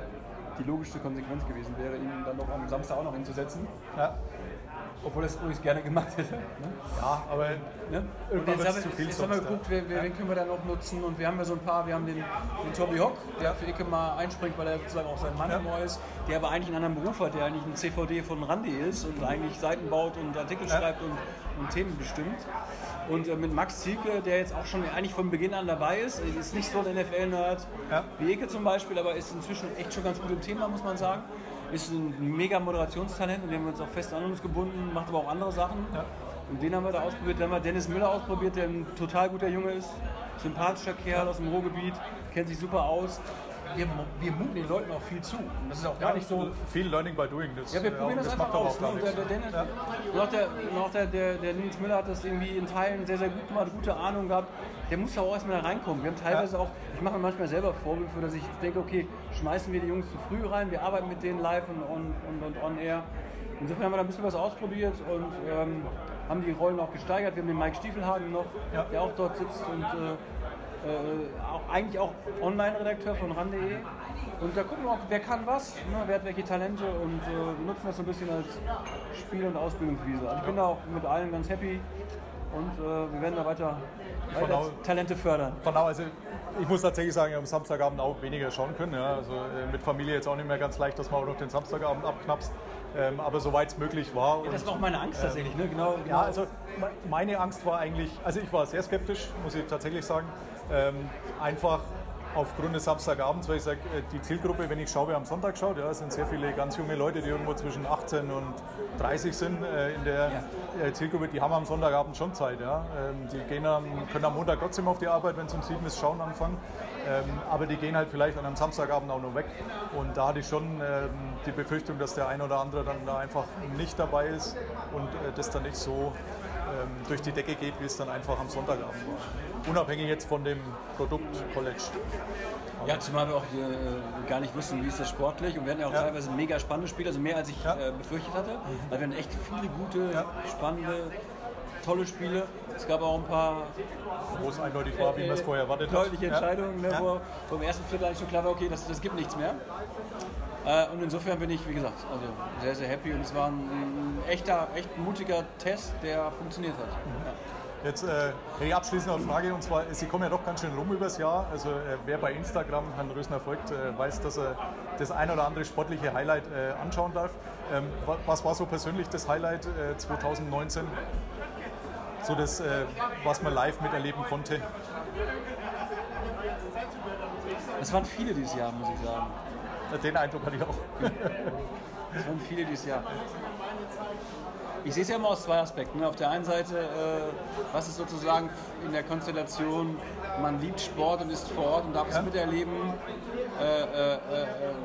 die logischste Konsequenz gewesen wäre, ihn dann noch am Samstag auch noch hinzusetzen. Ja. Obwohl er es übrigens gerne gemacht hätte. Ne? ja, aber Ne? Und Irgendwann haben, zu wir, viel jetzt haben wir geguckt, ja. wer, wer, wen können wir da noch nutzen und wir haben ja so ein paar, wir haben den, den Tobi Hock, der für Icke mal einspringt, weil er sozusagen auch sein Mann im Ohr ist, der aber eigentlich einen anderen Beruf hat, der eigentlich ein CVD von Randy ist und eigentlich Seiten baut und Artikel schreibt und, und Themen bestimmt. Und äh, mit Max Zielke, der jetzt auch schon eigentlich von Beginn an dabei ist, ist nicht so ein NFL-Nerd wie Icke zum Beispiel, aber ist inzwischen echt schon ganz gut im Thema, muss man sagen. Ist ein mega Moderationstalent und den haben wir uns auch fest an uns gebunden, macht aber auch andere Sachen. Und den haben wir da ausprobiert. Dann haben wir Dennis Müller ausprobiert, der ein total guter Junge ist. Sympathischer Kerl aus dem Ruhrgebiet, kennt sich super aus. Wir, wir muten den Leuten auch viel zu. Und das ist auch gar nicht so. viel Learning by doing. Das, Ja, wir äh, probieren das, das einfach aus. auch Ne? der, der, Dennis, und auch, der, und auch der, der, der Nils Müller hat das irgendwie in Teilen sehr, sehr gut gemacht, gute Ahnung gehabt. Der muss aber auch erstmal da reinkommen. Wir haben teilweise auch, ich mache manchmal selber Vorwürfe, dass ich denke, okay, schmeißen wir die Jungs zu früh rein, wir arbeiten mit denen live und on, und, und on air. Insofern haben wir da ein bisschen was ausprobiert und ähm, haben die Rollen auch gesteigert. Wir haben den Mike Stiefelhagen noch, der auch dort sitzt und äh, auch, eigentlich auch Online-Redakteur von ran.de. Und da gucken wir auch, wer kann was, ne, wer hat welche Talente und äh, nutzen das so ein bisschen als Spiel- und Ausbildungswiese. Also ich bin da auch mit allen ganz happy und äh, wir werden da weiter, weiter au- Talente fördern. Von also ich muss tatsächlich sagen, ich habe am Samstagabend auch weniger schauen können. Ja. Also äh, mit Familie jetzt auch nicht mehr ganz leicht, dass man auch noch den Samstagabend abknapst. Ähm, aber soweit es möglich war. Ja, das war auch meine Angst tatsächlich, ne? Genau, genau. Ja, also me- meine Angst war eigentlich, also ich war sehr skeptisch, muss ich tatsächlich sagen. Ähm, einfach aufgrund des Samstagabends, weil ich sage, äh, die Zielgruppe, wenn ich schaue, wer am Sonntag schaut, ja, sind sehr viele ganz junge Leute, die irgendwo zwischen 18 und 30 sind äh, in der äh, Zielgruppe, die haben am Sonntagabend schon Zeit. Ja. Ähm, die gehen am, können am Montag trotzdem auf die Arbeit, wenn es um sieben ist, schauen anfangen. Ähm, aber die gehen halt vielleicht an einem Samstagabend auch noch weg. Und da hatte ich schon ähm, die Befürchtung, dass der ein oder andere dann da einfach nicht dabei ist und äh, das dann nicht so durch die Decke geht, wie es dann einfach am Sonntagabend war. Unabhängig jetzt von dem Produkt College. Ja, zumal wir auch äh, gar nicht wussten, wie ist das sportlich. Und wir hatten ja auch Ja. teilweise mega spannende Spiele, also mehr als ich äh, befürchtet hatte. Weil wir hatten echt viele gute, spannende, tolle Spiele. Es gab auch ein paar Wo es eindeutig war, wie man es vorher erwartet hat. deutliche Ja. Entscheidungen, ne, Ja. wo, wo im ersten Viertel eigentlich schon klar war, okay, das, das gibt nichts mehr. Äh, und insofern bin ich, wie gesagt, also sehr, sehr happy. Und es war ein, echter, echt mutiger Test, der funktioniert hat. Ja. Jetzt äh, hätte ich abschließend noch eine Frage und zwar, Sie kommen ja doch ganz schön rum übers Jahr. Also äh, wer bei Instagram Herrn Rösner folgt, äh, weiß, dass er das ein oder andere sportliche Highlight äh, anschauen darf. Ähm, wa- was war so persönlich das Highlight äh, 2019? So das, äh, was man live miterleben konnte. Es waren viele dieses Jahr, muss ich sagen. Den Eindruck hatte ich auch. Das waren viele dieses Jahr. Ich sehe es ja immer aus zwei Aspekten. ne? Auf der einen Seite, äh, was ist sozusagen in der Konstellation, man liebt Sport und ist vor Ort und darf es miterleben, äh, äh, äh,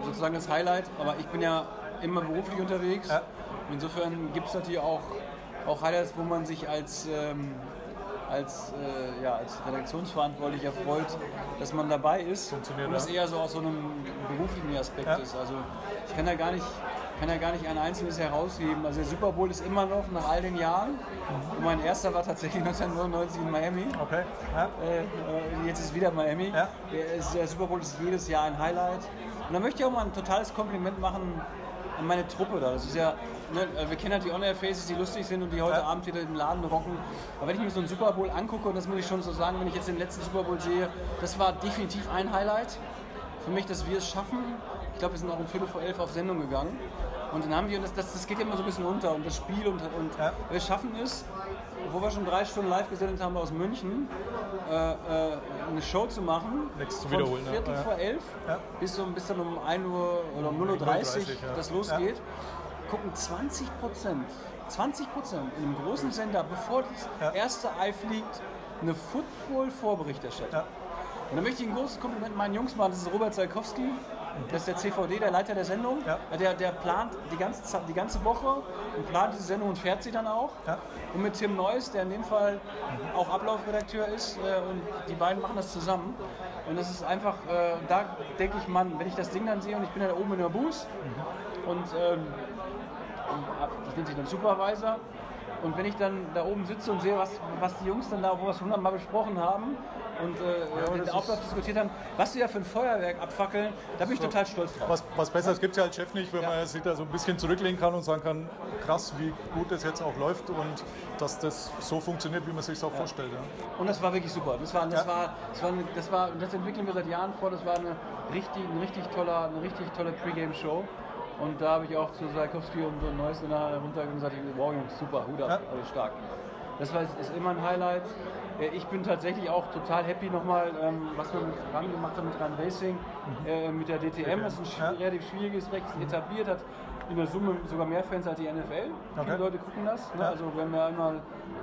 sozusagen das Highlight. Aber ich bin ja immer beruflich unterwegs. Und insofern gibt es natürlich auch, auch Highlights, wo man sich als, ähm, als, äh, ja, als Redaktionsverantwortlicher freut, dass man dabei ist. und das ja. eher so aus so einem beruflichen Aspekt Ja. ist. Also ich kann ja gar nicht kann ja gar nicht ein einzelnes herausheben. Also der Super Bowl ist immer noch nach all den Jahren. Und mein erster war tatsächlich *laughs* 1999 in Miami. Okay. Ja. Äh, äh, jetzt ist wieder Miami. Der, ist, der Super Bowl ist jedes Jahr ein Highlight. Und da möchte ich auch mal ein totales Kompliment machen an meine Truppe da. Das ist ja, ne, wir kennen halt die On-Air-Faces, die lustig sind und die heute Abend wieder im Laden rocken. Aber wenn ich mir so einen Super Bowl angucke, und das muss ich schon so sagen, wenn ich jetzt den letzten Super Bowl sehe, das war definitiv ein Highlight für mich, dass wir es schaffen. Ich glaube, wir sind auch um Viertel vor elf auf Sendung gegangen. Und dann haben wir, und das, das, das geht ja immer so ein bisschen unter, und das Spiel und, und wir schaffen es, obwohl wir schon drei Stunden live gesendet haben aus München, äh, äh, eine Show zu machen. Nichts zu von wiederholen, ja. Viertel Ja. vor elf bis, so, bis dann um 1 Uhr oder um 0.30 Uhr 0.30 ja. das losgeht. Gucken 20 Prozent, 20 Prozent in einem großen Sender, bevor das erste Ei fliegt, eine Football-Vorberichterstattung. Und da möchte ich ein großes Kompliment meinen Jungs machen. Das ist Robert Zalkowski. Das ist der CVD, der Leiter der Sendung. Der, der plant die ganze, Zeit, die ganze Woche und plant diese Sendung und fährt sie dann auch. Und mit Tim Neuss, der in dem Fall auch Ablaufredakteur ist. Äh, und die beiden machen das zusammen. Und das ist einfach, äh, da denke ich, Mann, wenn ich das Ding dann sehe und ich bin ja da oben in der Booth und ähm, und das nennt sich dann Supervisor. Und wenn ich dann da oben sitze und sehe, was, was die Jungs dann da, wo wir es hundertmal besprochen haben und äh, den das Ablauf ist- diskutiert haben, was sie da für ein Feuerwerk abfackeln, da bin ich total stolz drauf. Was, was Besseres gibt es ja als Chef nicht, wenn man sich da so ein bisschen zurücklehnen kann und sagen kann, krass, wie gut das jetzt auch läuft und dass das so funktioniert, wie man sich auch vorstellt. Ja. Und das war wirklich super. Das war, das war, das war, das war, das entwickeln wir seit Jahren vor. Das war eine richtig, ein richtig toller, eine richtig tolle Pre-Game-Show. Und da habe ich auch zu Salkowski und so Neues nachher runtergegangen und gesagt, wow Jungs, super, Hut ab, alles stark. Das war, ist immer ein Highlight. Äh, Ich bin tatsächlich auch total happy nochmal, ähm, was wir mit RAN gemacht haben, mit RAN Racing, äh, mit der DTM. Das ist ein relativ schwieriges ist etabliert, hat in der Summe sogar mehr Fans als die NFL. Viele Leute gucken das. Ne? Ja. Also wir haben ja immer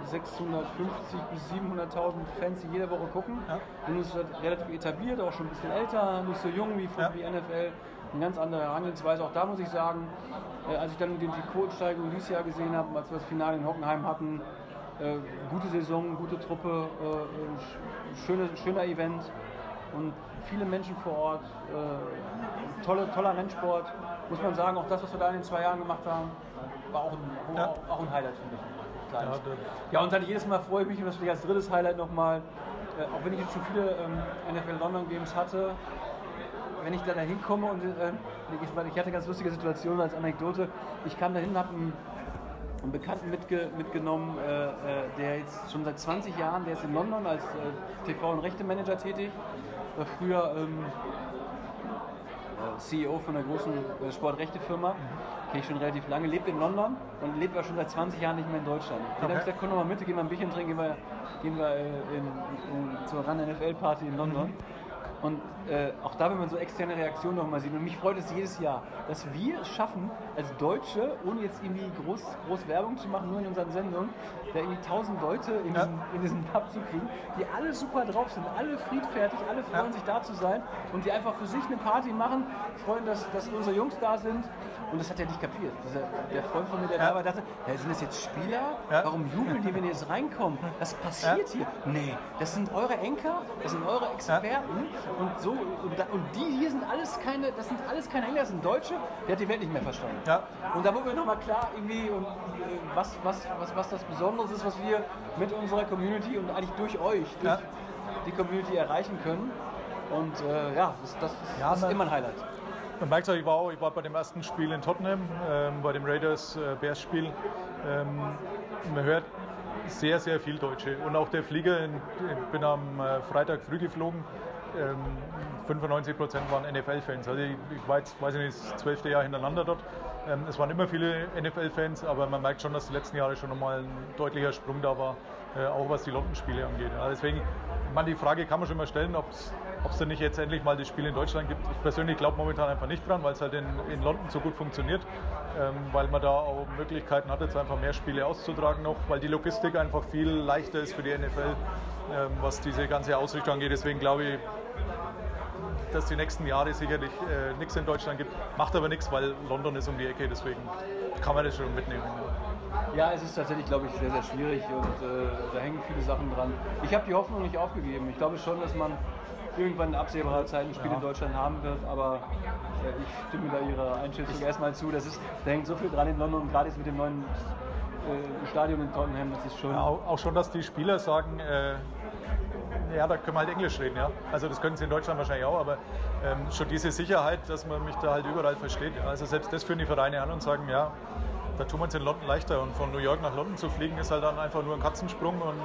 650 bis 700.000 Fans, die jede Woche gucken. Und es ist halt relativ etabliert, auch schon ein bisschen älter, nicht so jung wie, wie NFL. Eine ganz andere Herangehensweise. Auch da muss ich sagen, äh, als ich dann die, Quotensteigerung dieses Jahr gesehen habe, als wir das Finale in Hockenheim hatten, äh, gute Saison, gute Truppe, äh, sch- schöne, schöner Event und viele Menschen vor Ort. Tolle, toller Rennsport. Muss man sagen, auch das, was wir da in den zwei Jahren gemacht haben, war auch ein, auch, auch ein Highlight für mich. Kleines. Ja, und dann jedes Mal freue ich mich, und das vielleicht als drittes Highlight nochmal, äh, auch wenn ich jetzt schon viele ähm, NFL London Games hatte, wenn ich da hinkomme und äh, ich, ich hatte eine ganz lustige Situation als Anekdote. Ich kam dahin und habe einen, einen Bekannten mitge, mitgenommen, äh, äh, der jetzt schon seit 20 Jahren, der ist in London als äh, TV- und Rechtemanager tätig. War früher ähm, äh, CEO von einer großen Sportrechtefirma. Kenne ich schon relativ lange, lebt in London und lebt aber schon seit 20 Jahren nicht mehr in Deutschland. Den habe ich gesagt, komm doch mal mit, gehen wir ein Bierchen trinken, gehen wir, gehen wir äh, in, in, zur RAN NFL Party in London. Und äh, auch da, wenn man so externe Reaktionen noch mal sieht, und mich freut es jedes Jahr, dass wir es schaffen, als Deutsche, ohne jetzt irgendwie groß, groß Werbung zu machen, nur in unseren Sendungen, da irgendwie tausend Leute in, diesen, in diesen Pub zu kriegen, die alle super drauf sind, alle friedfertig, alle freuen sich da zu sein und die einfach für sich eine Party machen, freuen, dass, dass unsere Jungs da sind. Und das hat er nicht kapiert. Dieser, der Freund von mir, der da war, dachte, ja, sind das jetzt Spieler? Warum jubeln die, wenn die jetzt reinkommen? Was passiert hier? Nee, das sind eure Enker, das sind eure Experten. Und so, und, da, und die hier sind alles keine, das sind alles keine Engländer, das sind Deutsche, der hat die Welt nicht mehr verstanden. Und da wurde mir nochmal klar, irgendwie, und, äh, was, was, was, was das Besondere ist, was wir mit unserer Community und eigentlich durch euch, durch die Community erreichen können. Und äh, ja, das, das, das ist immer ein Highlight. Man merkt es, ich war, auch, ich war bei dem ersten Spiel in Tottenham, ähm, bei dem Raiders-Bears-Spiel. Ähm, man hört sehr, sehr viel Deutsche. Und auch der Flieger, ich bin am äh, Freitag früh geflogen. Ähm, 95 Prozent waren NFL-Fans. Also ich, ich war jetzt, weiß ich nicht, das zwölfte Jahr hintereinander dort. Ähm, es waren immer viele NFL-Fans, aber man merkt schon, dass die letzten Jahre schon nochmal ein deutlicher Sprung da war, äh, auch was die London-Spiele angeht. Also deswegen, man, die Frage kann man schon mal stellen, ob es ob es denn nicht jetzt endlich mal das Spiel in Deutschland gibt. Ich persönlich glaube momentan einfach nicht dran, weil es halt in, in London so gut funktioniert, ähm, weil man da auch Möglichkeiten hat, jetzt einfach mehr Spiele auszutragen noch, weil die Logistik einfach viel leichter ist für die NFL, ähm, was diese ganze Ausrichtung angeht. Deswegen glaube ich, dass die nächsten Jahre sicherlich äh, nichts in Deutschland gibt. Macht aber nichts, weil London ist um die Ecke, deswegen kann man das schon mitnehmen. Ja, es ist tatsächlich, glaube ich, sehr, sehr schwierig und äh, da hängen viele Sachen dran. Ich habe die Hoffnung nicht aufgegeben. Ich glaube schon, dass man irgendwann in absehbarer Zeit ein Spiel Ja. in Deutschland haben wird, aber äh, ich stimme da Ihrer Einschätzung erstmal zu. Das ist, da hängt so viel dran in London und gerade jetzt mit dem neuen äh, Stadion in Tottenham, das ist schon. Ja, auch, auch schon, dass die Spieler sagen, äh, ja, da können wir halt Englisch reden, ja. Also das können sie in Deutschland wahrscheinlich auch, aber ähm, schon diese Sicherheit, dass man mich da halt überall versteht. Also selbst das führen die Vereine an und sagen, ja, da tun wir uns in London leichter und von New York nach London zu fliegen ist halt dann einfach nur ein Katzensprung und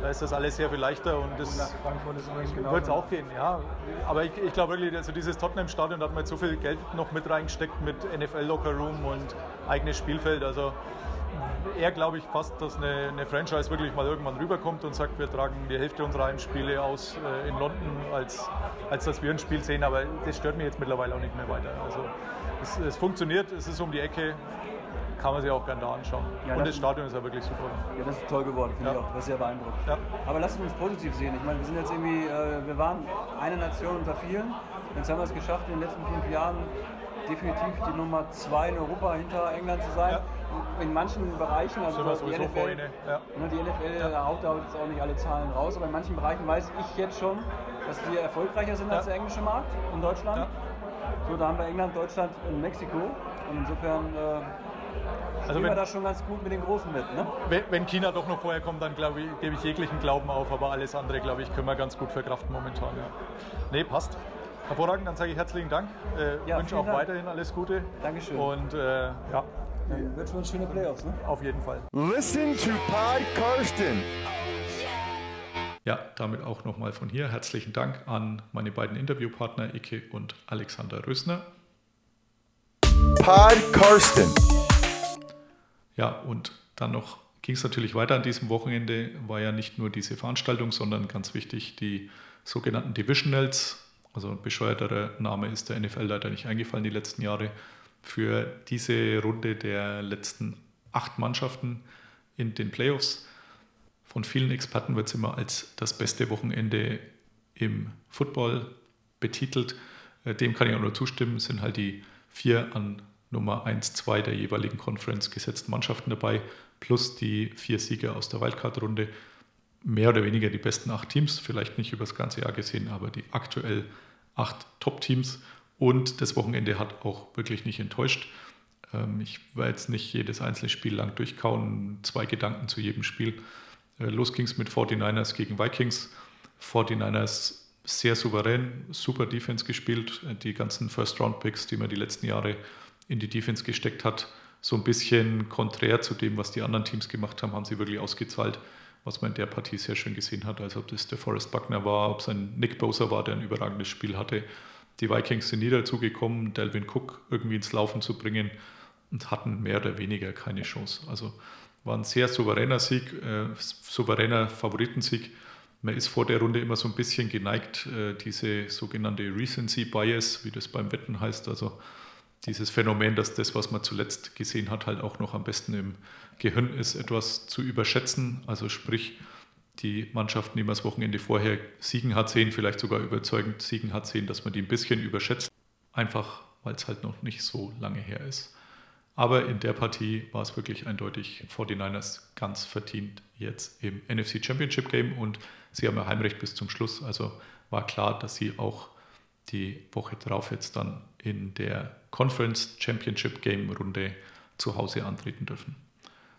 da ist das alles sehr viel leichter und das nach Frankfurt ist übrigens genau. wird es auch gehen, ja. Aber ich, ich glaube wirklich, also dieses Tottenham-Stadion, da hat man jetzt so viel Geld noch mit reingesteckt mit NFL-Locker-Room und eigenes Spielfeld. Also eher glaube ich fast, dass eine, eine Franchise wirklich mal irgendwann rüberkommt und sagt, wir tragen die Hälfte unserer Heimspiele aus äh, in London, als, als dass wir ein Spiel sehen. Aber das stört mich jetzt mittlerweile auch nicht mehr weiter. Also es, es funktioniert, es ist um die Ecke, kann man sich auch gerne da anschauen. Ja, und das- Stadion ist ja wirklich super. Ja, das ist toll geworden, finde Ja. ich auch. Das ist sehr beeindruckend. Ja. Aber lasst uns positiv sehen. Ich meine, wir sind jetzt irgendwie, äh, wir waren eine Nation unter vielen. Jetzt haben wir es geschafft, in den letzten fünf Jahren definitiv die Nummer zwei in Europa hinter England zu sein. In manchen Bereichen, also die NFL, ja. ne, die NFL haut da jetzt auch nicht alle Zahlen raus, aber in manchen Bereichen weiß ich jetzt schon, dass wir erfolgreicher sind als Ja. der englische Markt in Deutschland. Ja. So, da haben wir England, Deutschland und Mexiko. Und insofern äh, Also spielen wir wenn- da schon ganz gut mit den Großen mit. Ne? Wenn, wenn China doch noch vorher kommt, dann glaube ich, gebe ich jeglichen Glauben auf, aber alles andere, glaube ich, können wir ganz gut verkraften momentan. Ja. Nee, passt. Hervorragend, dann sage ich herzlichen Dank. Äh, Ja, wünsche auch Dank. weiterhin alles Gute. Dankeschön. Und äh, ja, Dann wünschen wir uns schöne Playoffs. Ne? auf jeden Fall. Listen to Pod Karsten. Ja, damit auch nochmal von hier herzlichen Dank an meine beiden Interviewpartner Ike und Alexander Rösner. Pod Karsten. Ja, und dann noch ging es natürlich weiter an diesem Wochenende, war ja nicht nur diese Veranstaltung, sondern ganz wichtig die sogenannten Divisionals. Also ein bescheuerterer Name ist der NFL leider nicht eingefallen die letzten Jahre. Für diese Runde der letzten acht Mannschaften in den Playoffs. Von vielen Experten wird es immer als das beste Wochenende im Football betitelt. Äh, Dem kann ich auch nur zustimmen. Es sind halt die vier an Nummer 1, 2 der jeweiligen Conference gesetzten Mannschaften dabei, plus die vier Sieger aus der Wildcard-Runde. Mehr oder weniger die besten acht Teams, vielleicht nicht über das ganze Jahr gesehen, aber die aktuell acht Top-Teams. Und das Wochenende hat auch wirklich nicht enttäuscht. Ähm, Ich werde jetzt nicht jedes einzelne Spiel lang durchkauen, zwei Gedanken zu jedem Spiel. Äh, Los ging es mit 49ers gegen Vikings. 49ers sehr souverän, super Defense gespielt. Äh, Die ganzen First-Round-Picks, die man die letzten Jahre in die Defense gesteckt hat, so ein bisschen konträr zu dem, was die anderen Teams gemacht haben, haben sie wirklich ausgezahlt, was man in der Partie sehr schön gesehen hat. Also ob das der Forrest Buckner war, ob es ein Nick Bosa war, der ein überragendes Spiel hatte. Die Vikings sind nie dazu gekommen, Delvin Cook irgendwie ins Laufen zu bringen und hatten mehr oder weniger keine Chance. Also war ein sehr souveräner Sieg, äh, souveräner Favoritensieg. Man ist vor der Runde immer so ein bisschen geneigt, äh, diese sogenannte Recency Bias, wie das beim Wetten heißt, also dieses Phänomen, dass das, was man zuletzt gesehen hat, halt auch noch am besten im Gehirn ist, etwas zu überschätzen. Also sprich, die Mannschaften, die man das Wochenende vorher siegen hat sehen, vielleicht sogar überzeugend siegen hat sehen, dass man die ein bisschen überschätzt. Einfach, weil es halt noch nicht so lange her ist. Aber in der Partie war es wirklich eindeutig 49ers ganz verdient jetzt im NFC Championship Game und sie haben ja Heimrecht bis zum Schluss. Also war klar, dass sie auch die Woche drauf jetzt dann in der Conference Championship Game Runde zu Hause antreten dürfen.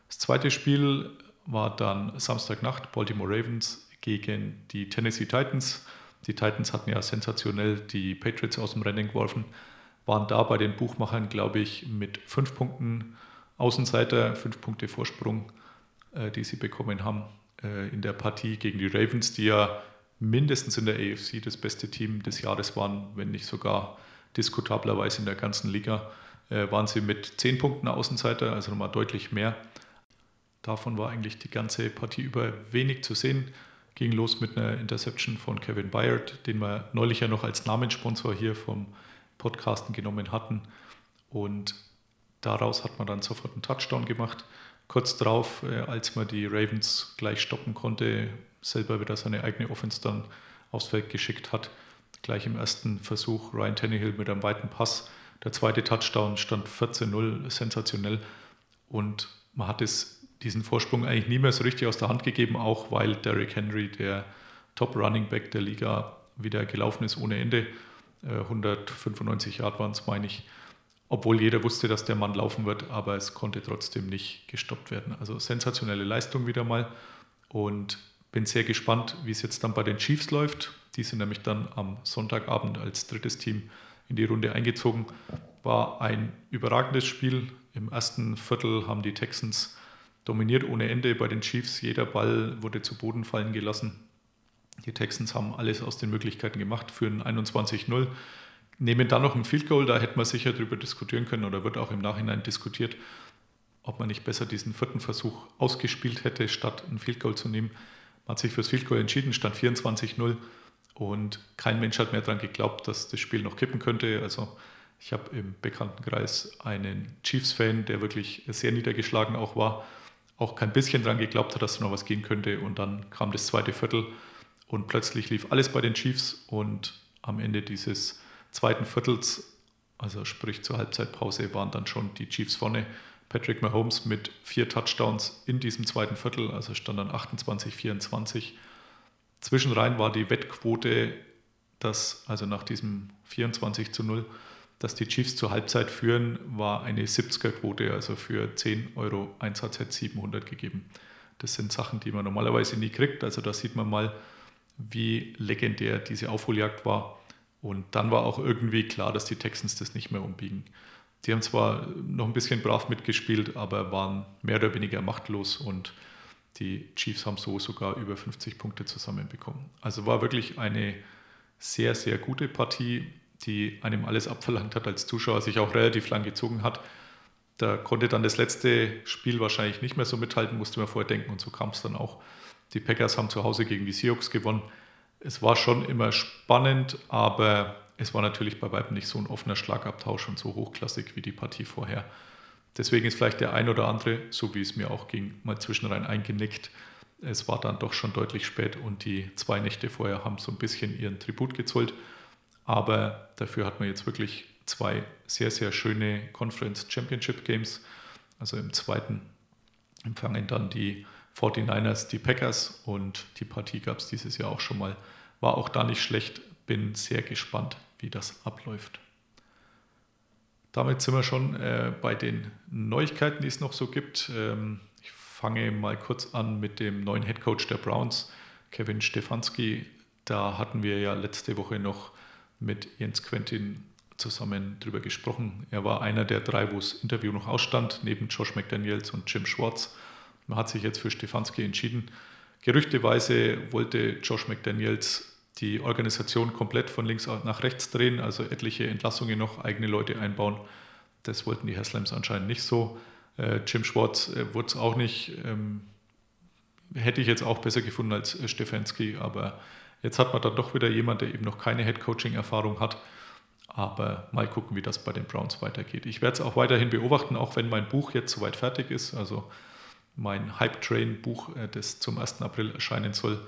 Das zweite Spiel war dann Samstagnacht Baltimore Ravens gegen die Tennessee Titans. Die Titans hatten ja sensationell die Patriots aus dem Rennen geworfen, waren da bei den Buchmachern, glaube ich, mit fünf Punkten Außenseiter, fünf Punkte Vorsprung, äh, die sie bekommen haben äh, in der Partie gegen die Ravens, die ja mindestens in der AFC das beste Team des Jahres waren, wenn nicht sogar diskutablerweise in der ganzen Liga, äh, waren sie mit zehn Punkten Außenseiter, also nochmal deutlich mehr. Davon war eigentlich die ganze Partie über wenig zu sehen. ging los mit einer Interception von Kevin Byard, den wir neulich ja noch als Namenssponsor hier vom Podcasten genommen hatten. Und daraus hat man dann sofort einen Touchdown gemacht. Kurz darauf, äh, als man die Ravens gleich stoppen konnte, selber wieder seine eigene Offense dann aufs Feld geschickt hat. Gleich im ersten Versuch Ryan Tannehill mit einem weiten Pass. Der zweite Touchdown stand 14-0, sensationell. Und man hat es, diesen Vorsprung eigentlich nie mehr so richtig aus der Hand gegeben, auch weil Derrick Henry, der Top Running Back der Liga, wieder gelaufen ist ohne Ende. 195 Yard waren es, meine ich. Obwohl jeder wusste, dass der Mann laufen wird, aber es konnte trotzdem nicht gestoppt werden. Also sensationelle Leistung wieder mal. Und bin sehr gespannt, wie es jetzt dann bei den Chiefs läuft. Die sind nämlich dann am Sonntagabend als drittes Team in die Runde eingezogen. War ein überragendes Spiel. Im ersten Viertel haben die Texans dominiert ohne Ende bei den Chiefs. Jeder Ball wurde zu Boden fallen gelassen. Die Texans haben alles aus den Möglichkeiten gemacht, führen 21-0, nehmen dann noch ein Field Goal, da hätte man sicher darüber diskutieren können oder wird auch im Nachhinein diskutiert, ob man nicht besser diesen vierten Versuch ausgespielt hätte, statt ein Field Goal zu nehmen. Man hat sich fürs Field Goal entschieden, stand 24-0 und kein Mensch hat mehr daran geglaubt, dass das Spiel noch kippen könnte. Also ich habe im Bekanntenkreis einen Chiefs-Fan, der wirklich sehr niedergeschlagen auch war, auch kein bisschen daran geglaubt hat, dass noch was gehen könnte. Und dann kam das zweite Viertel und plötzlich lief alles bei den Chiefs und am Ende dieses zweiten Viertels, also sprich zur Halbzeitpause, waren dann schon die Chiefs vorne. Patrick Mahomes mit vier Touchdowns in diesem zweiten Viertel, also stand dann 28, 24. Zwischenrein war die Wettquote, dass also nach diesem 24 zu 0, dass die Chiefs zur Halbzeit führen, war eine 70er-Quote, also für 10 Euro Einsatz hätte 700 gegeben. Das sind Sachen, die man normalerweise nie kriegt. Also da sieht man mal, wie legendär diese Aufholjagd war. Und dann war auch irgendwie klar, dass die Texans das nicht mehr umbiegen. Die haben zwar noch ein bisschen brav mitgespielt, aber waren mehr oder weniger machtlos und die Chiefs haben so sogar über 50 Punkte zusammenbekommen. Also war wirklich eine sehr, sehr gute Partie, die einem alles abverlangt hat als Zuschauer, sich auch relativ lang gezogen hat. Da konnte dann das letzte Spiel wahrscheinlich nicht mehr so mithalten, musste man vorher denken und so kam es dann auch. Die Packers haben zu Hause gegen die Seahawks gewonnen. Es war schon immer spannend, aber es war natürlich bei weitem nicht so ein offener Schlagabtausch und so hochklassig wie die Partie vorher. Deswegen ist vielleicht der ein oder andere, so wie es mir auch ging, mal zwischenrein eingenickt. Es war dann doch schon deutlich spät und die zwei Nächte vorher haben so ein bisschen ihren Tribut gezollt. Aber dafür hat man jetzt wirklich zwei sehr, sehr schöne Conference Championship Games. Also im zweiten empfangen dann die 49ers die Packers und die Partie gab es dieses Jahr auch schon mal. War auch da nicht schlecht. Bin sehr gespannt, wie das abläuft. Damit sind wir schon äh, bei den Neuigkeiten, die es noch so gibt. Ähm, ich fange mal kurz an mit dem neuen Head Coach der Browns, Kevin Stefanski. Da hatten wir ja letzte Woche noch mit Jens Quentin zusammen drüber gesprochen. Er war einer der drei, wo das Interview noch ausstand, neben Josh McDaniels und Jim Schwartz. Man hat sich jetzt für Stefanski entschieden. Gerüchteweise wollte Josh McDaniels die Organisation komplett von links nach rechts drehen, also etliche Entlassungen noch, eigene Leute einbauen. Das wollten die Haslams anscheinend nicht so. Äh, Jim Schwartz äh, wurde es auch nicht. Ähm, hätte ich jetzt auch besser gefunden als äh, Stefanski, aber jetzt hat man dann doch wieder jemand, der eben noch keine Head-Coaching-Erfahrung hat. Aber mal gucken, wie das bei den Browns weitergeht. Ich werde es auch weiterhin beobachten, auch wenn mein Buch jetzt soweit fertig ist. Also mein Hype Train Buch, äh, das zum 1. April erscheinen soll,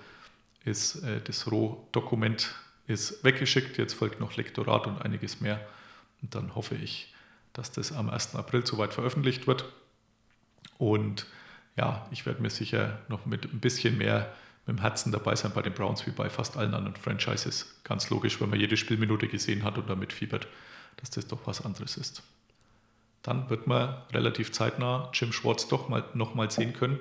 ist äh, das Rohdokument ist weggeschickt. Jetzt folgt noch Lektorat und einiges mehr. Und dann hoffe ich, dass das am 1. April soweit veröffentlicht wird. Und ja, ich werde mir sicher noch mit ein bisschen mehr mit dem Herzen dabei sein bei den Browns wie bei fast allen anderen Franchises. Ganz logisch, wenn man jede Spielminute gesehen hat und damit fiebert, dass das doch was anderes ist. Dann wird man relativ zeitnah Jim Schwartz doch mal, noch mal sehen können.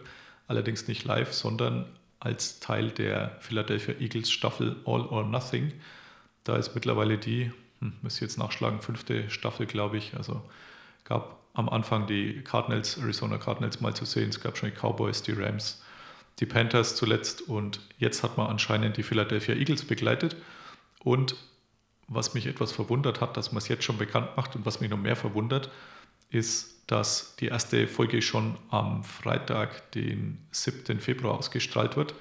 Allerdings nicht live, sondern als Teil der Philadelphia Eagles Staffel All or Nothing. Da ist mittlerweile die, hm, müsste jetzt nachschlagen, fünfte Staffel, glaube ich. Also gab am Anfang die Cardinals, Arizona Cardinals mal zu sehen. Es gab schon die Cowboys, die Rams, die Panthers zuletzt und jetzt hat man anscheinend die Philadelphia Eagles begleitet. Und was mich etwas verwundert hat, dass man es jetzt schon bekannt macht und was mich noch mehr verwundert, ist, dass die erste Folge schon am Freitag, den 7. Februar, ausgestrahlt wird.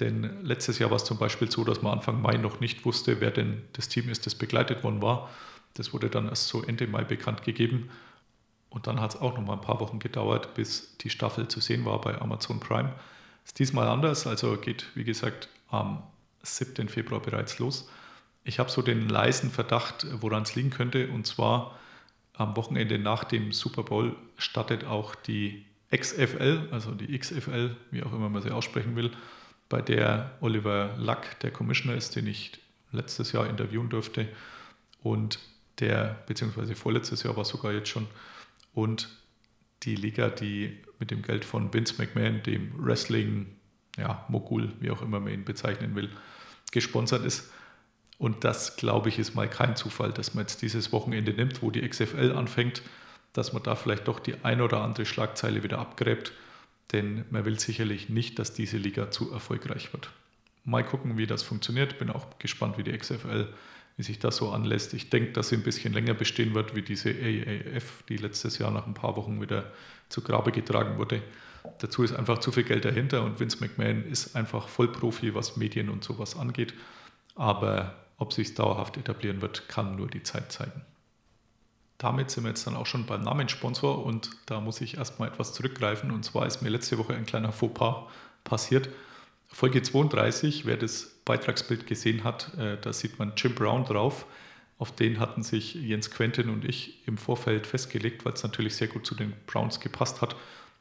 Denn letztes Jahr war es zum Beispiel so, dass man Anfang Mai noch nicht wusste, wer denn das Team ist, das begleitet worden war. Das wurde dann erst so Ende Mai bekannt gegeben. Und dann hat es auch noch mal ein paar Wochen gedauert, bis die Staffel zu sehen war bei Amazon Prime. Ist diesmal anders, also geht, wie gesagt, am 7. Februar bereits los. Ich habe so den leisen Verdacht, woran es liegen könnte. Und zwar am Wochenende nach dem Super Bowl startet auch die XFL, also die XFL, wie auch immer man sie aussprechen will, bei der Oliver Luck der Commissioner ist, den ich letztes Jahr interviewen durfte. Und der, beziehungsweise vorletztes Jahr war sogar jetzt schon. Und die Liga, die mit dem Geld von Vince McMahon, dem Wrestling, ja, Mogul, wie auch immer man ihn bezeichnen will, gesponsert ist. Und das, glaube ich, ist mal kein Zufall, dass man jetzt dieses Wochenende nimmt, wo die XFL anfängt, dass man da vielleicht doch die ein oder andere Schlagzeile wieder abgräbt. Denn man will sicherlich nicht, dass diese Liga zu erfolgreich wird. Mal gucken, wie das funktioniert. Bin auch gespannt, wie die XFL, wie sich das so anlässt. Ich denke, dass sie ein bisschen länger bestehen wird wie diese AAF, die letztes Jahr nach ein paar Wochen wieder zu Grabe getragen wurde. Dazu ist einfach zu viel Geld dahinter und Vince McMahon ist einfach Vollprofi, was Medien und sowas angeht. Aber ob sich dauerhaft etablieren wird, kann nur die Zeit zeigen. Damit sind wir jetzt dann auch schon beim Namenssponsor und da muss ich erstmal etwas zurückgreifen. Und zwar ist mir letzte Woche ein kleiner Fauxpas passiert. Folge 32, wer das Beitragsbild gesehen hat, äh, da sieht man Jim Brown drauf. Auf den hatten sich Jens Quentin und ich im Vorfeld festgelegt, weil es natürlich sehr gut zu den Browns gepasst hat.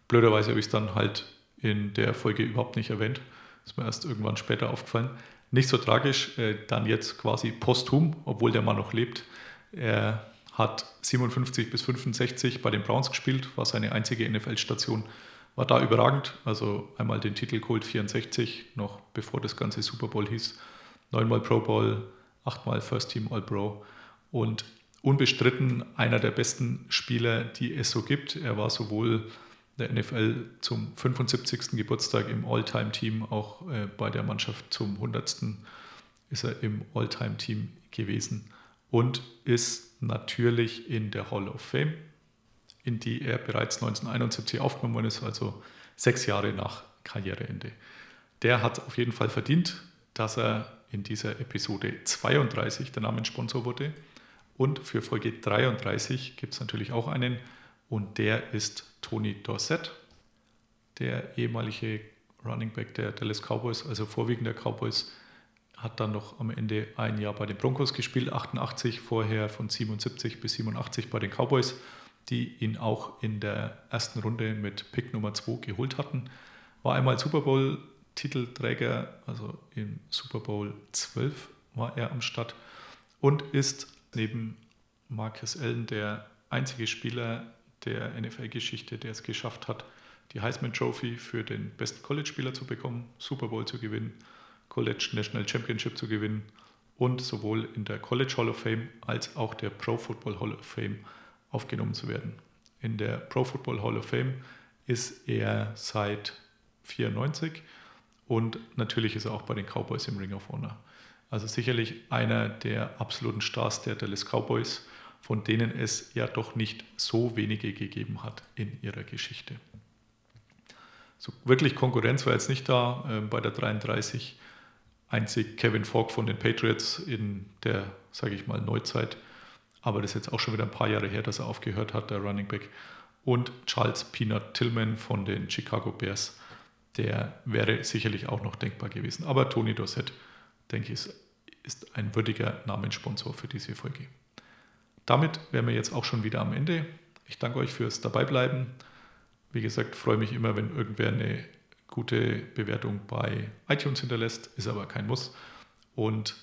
Blöderweise habe ich es dann halt in der Folge überhaupt nicht erwähnt. Ist mir erst irgendwann später aufgefallen. Nicht so tragisch, äh, dann jetzt quasi posthum, obwohl der Mann noch lebt. Er hat 57 bis 65 bei den Browns gespielt, war seine einzige NFL-Station, war da überragend. Also einmal den Titel geholt, 64, noch bevor das ganze Super Bowl hieß. Neunmal Pro Bowl, achtmal First Team All-Pro und unbestritten einer der besten Spieler, die es so gibt. Er war sowohl der NFL zum 75. Geburtstag im All-Time-Team, auch äh, bei der Mannschaft zum 100. ist er im All-Time-Team gewesen und ist natürlich in der Hall of Fame, in die er bereits 1971 aufgenommen worden ist, also sechs Jahre nach Karriereende. Der hat auf jeden Fall verdient, dass er in dieser Episode 32 der Namenssponsor wurde. Und für Folge 33 gibt es natürlich auch einen, und der ist Tony Dorsett, der ehemalige Running Back der Dallas Cowboys, also vorwiegend der Cowboys, hat dann noch am Ende ein Jahr bei den Broncos gespielt, 88, vorher von 77 bis 87 bei den Cowboys, die ihn auch in der ersten Runde mit Pick Nummer 2 geholt hatten. War einmal Super Bowl-Titelträger, also im Super Bowl 12 war er am Start und ist neben Marcus Allen der einzige Spieler der NFL-Geschichte, der es geschafft hat, die Heisman Trophy für den besten College-Spieler zu bekommen, Super Bowl zu gewinnen College National Championship zu gewinnen und sowohl in der College Hall of Fame als auch der Pro Football Hall of Fame aufgenommen zu werden. In der Pro Football Hall of Fame ist er seit 94 und natürlich ist er auch bei den Cowboys im Ring of Honor. Also sicherlich einer der absoluten Stars der Dallas Cowboys, von denen es ja doch nicht so wenige gegeben hat in ihrer Geschichte. So wirklich Konkurrenz war jetzt nicht da äh, bei der 33 einzig Kevin Fogg von den Patriots in der, sage ich mal, Neuzeit. Aber das ist jetzt auch schon wieder ein paar Jahre her, dass er aufgehört hat, der Running Back. Und Charles Peanut Tillman von den Chicago Bears. Der wäre sicherlich auch noch denkbar gewesen. Aber Tony Dorsett, denke ich, ist ein würdiger Namenssponsor für diese Folge. Damit wären wir jetzt auch schon wieder am Ende. Ich danke euch fürs Dabeibleiben. Wie gesagt, freue mich immer, wenn irgendwer eine gute Bewertung bei iTunes hinterlässt, ist aber kein Muss. Und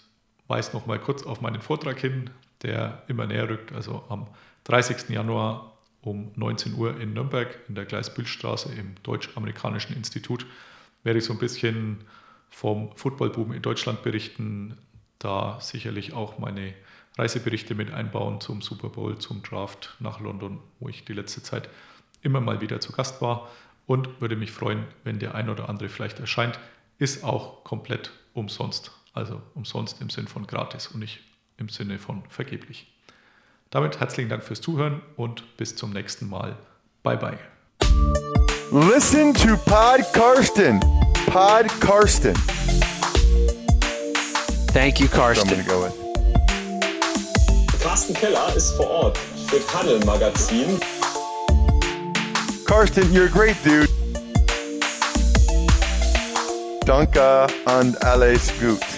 weist noch mal kurz auf meinen Vortrag hin, der immer näher rückt. Also am 30. Januar um 19 Uhr in Nürnberg in der Gleisbühlstraße im Deutsch-Amerikanischen Institut werde ich so ein bisschen vom Footballboom in Deutschland berichten, da sicherlich auch meine Reiseberichte mit einbauen zum Super Bowl, zum Draft nach London, wo ich die letzte Zeit immer mal wieder zu Gast war und würde mich freuen, wenn der ein oder andere vielleicht erscheint. Ist auch komplett umsonst. Also umsonst im Sinn von gratis und nicht im Sinne von vergeblich. Damit herzlichen Dank fürs Zuhören und bis zum nächsten Mal. Bye bye. Listen to Pod Karsten. Pod Karsten. Thank you, So I'm Karsten. Carsten Keller ist vor Ort für Tunnel Magazin. Karsten, you're a great dude. Danke and alles gut.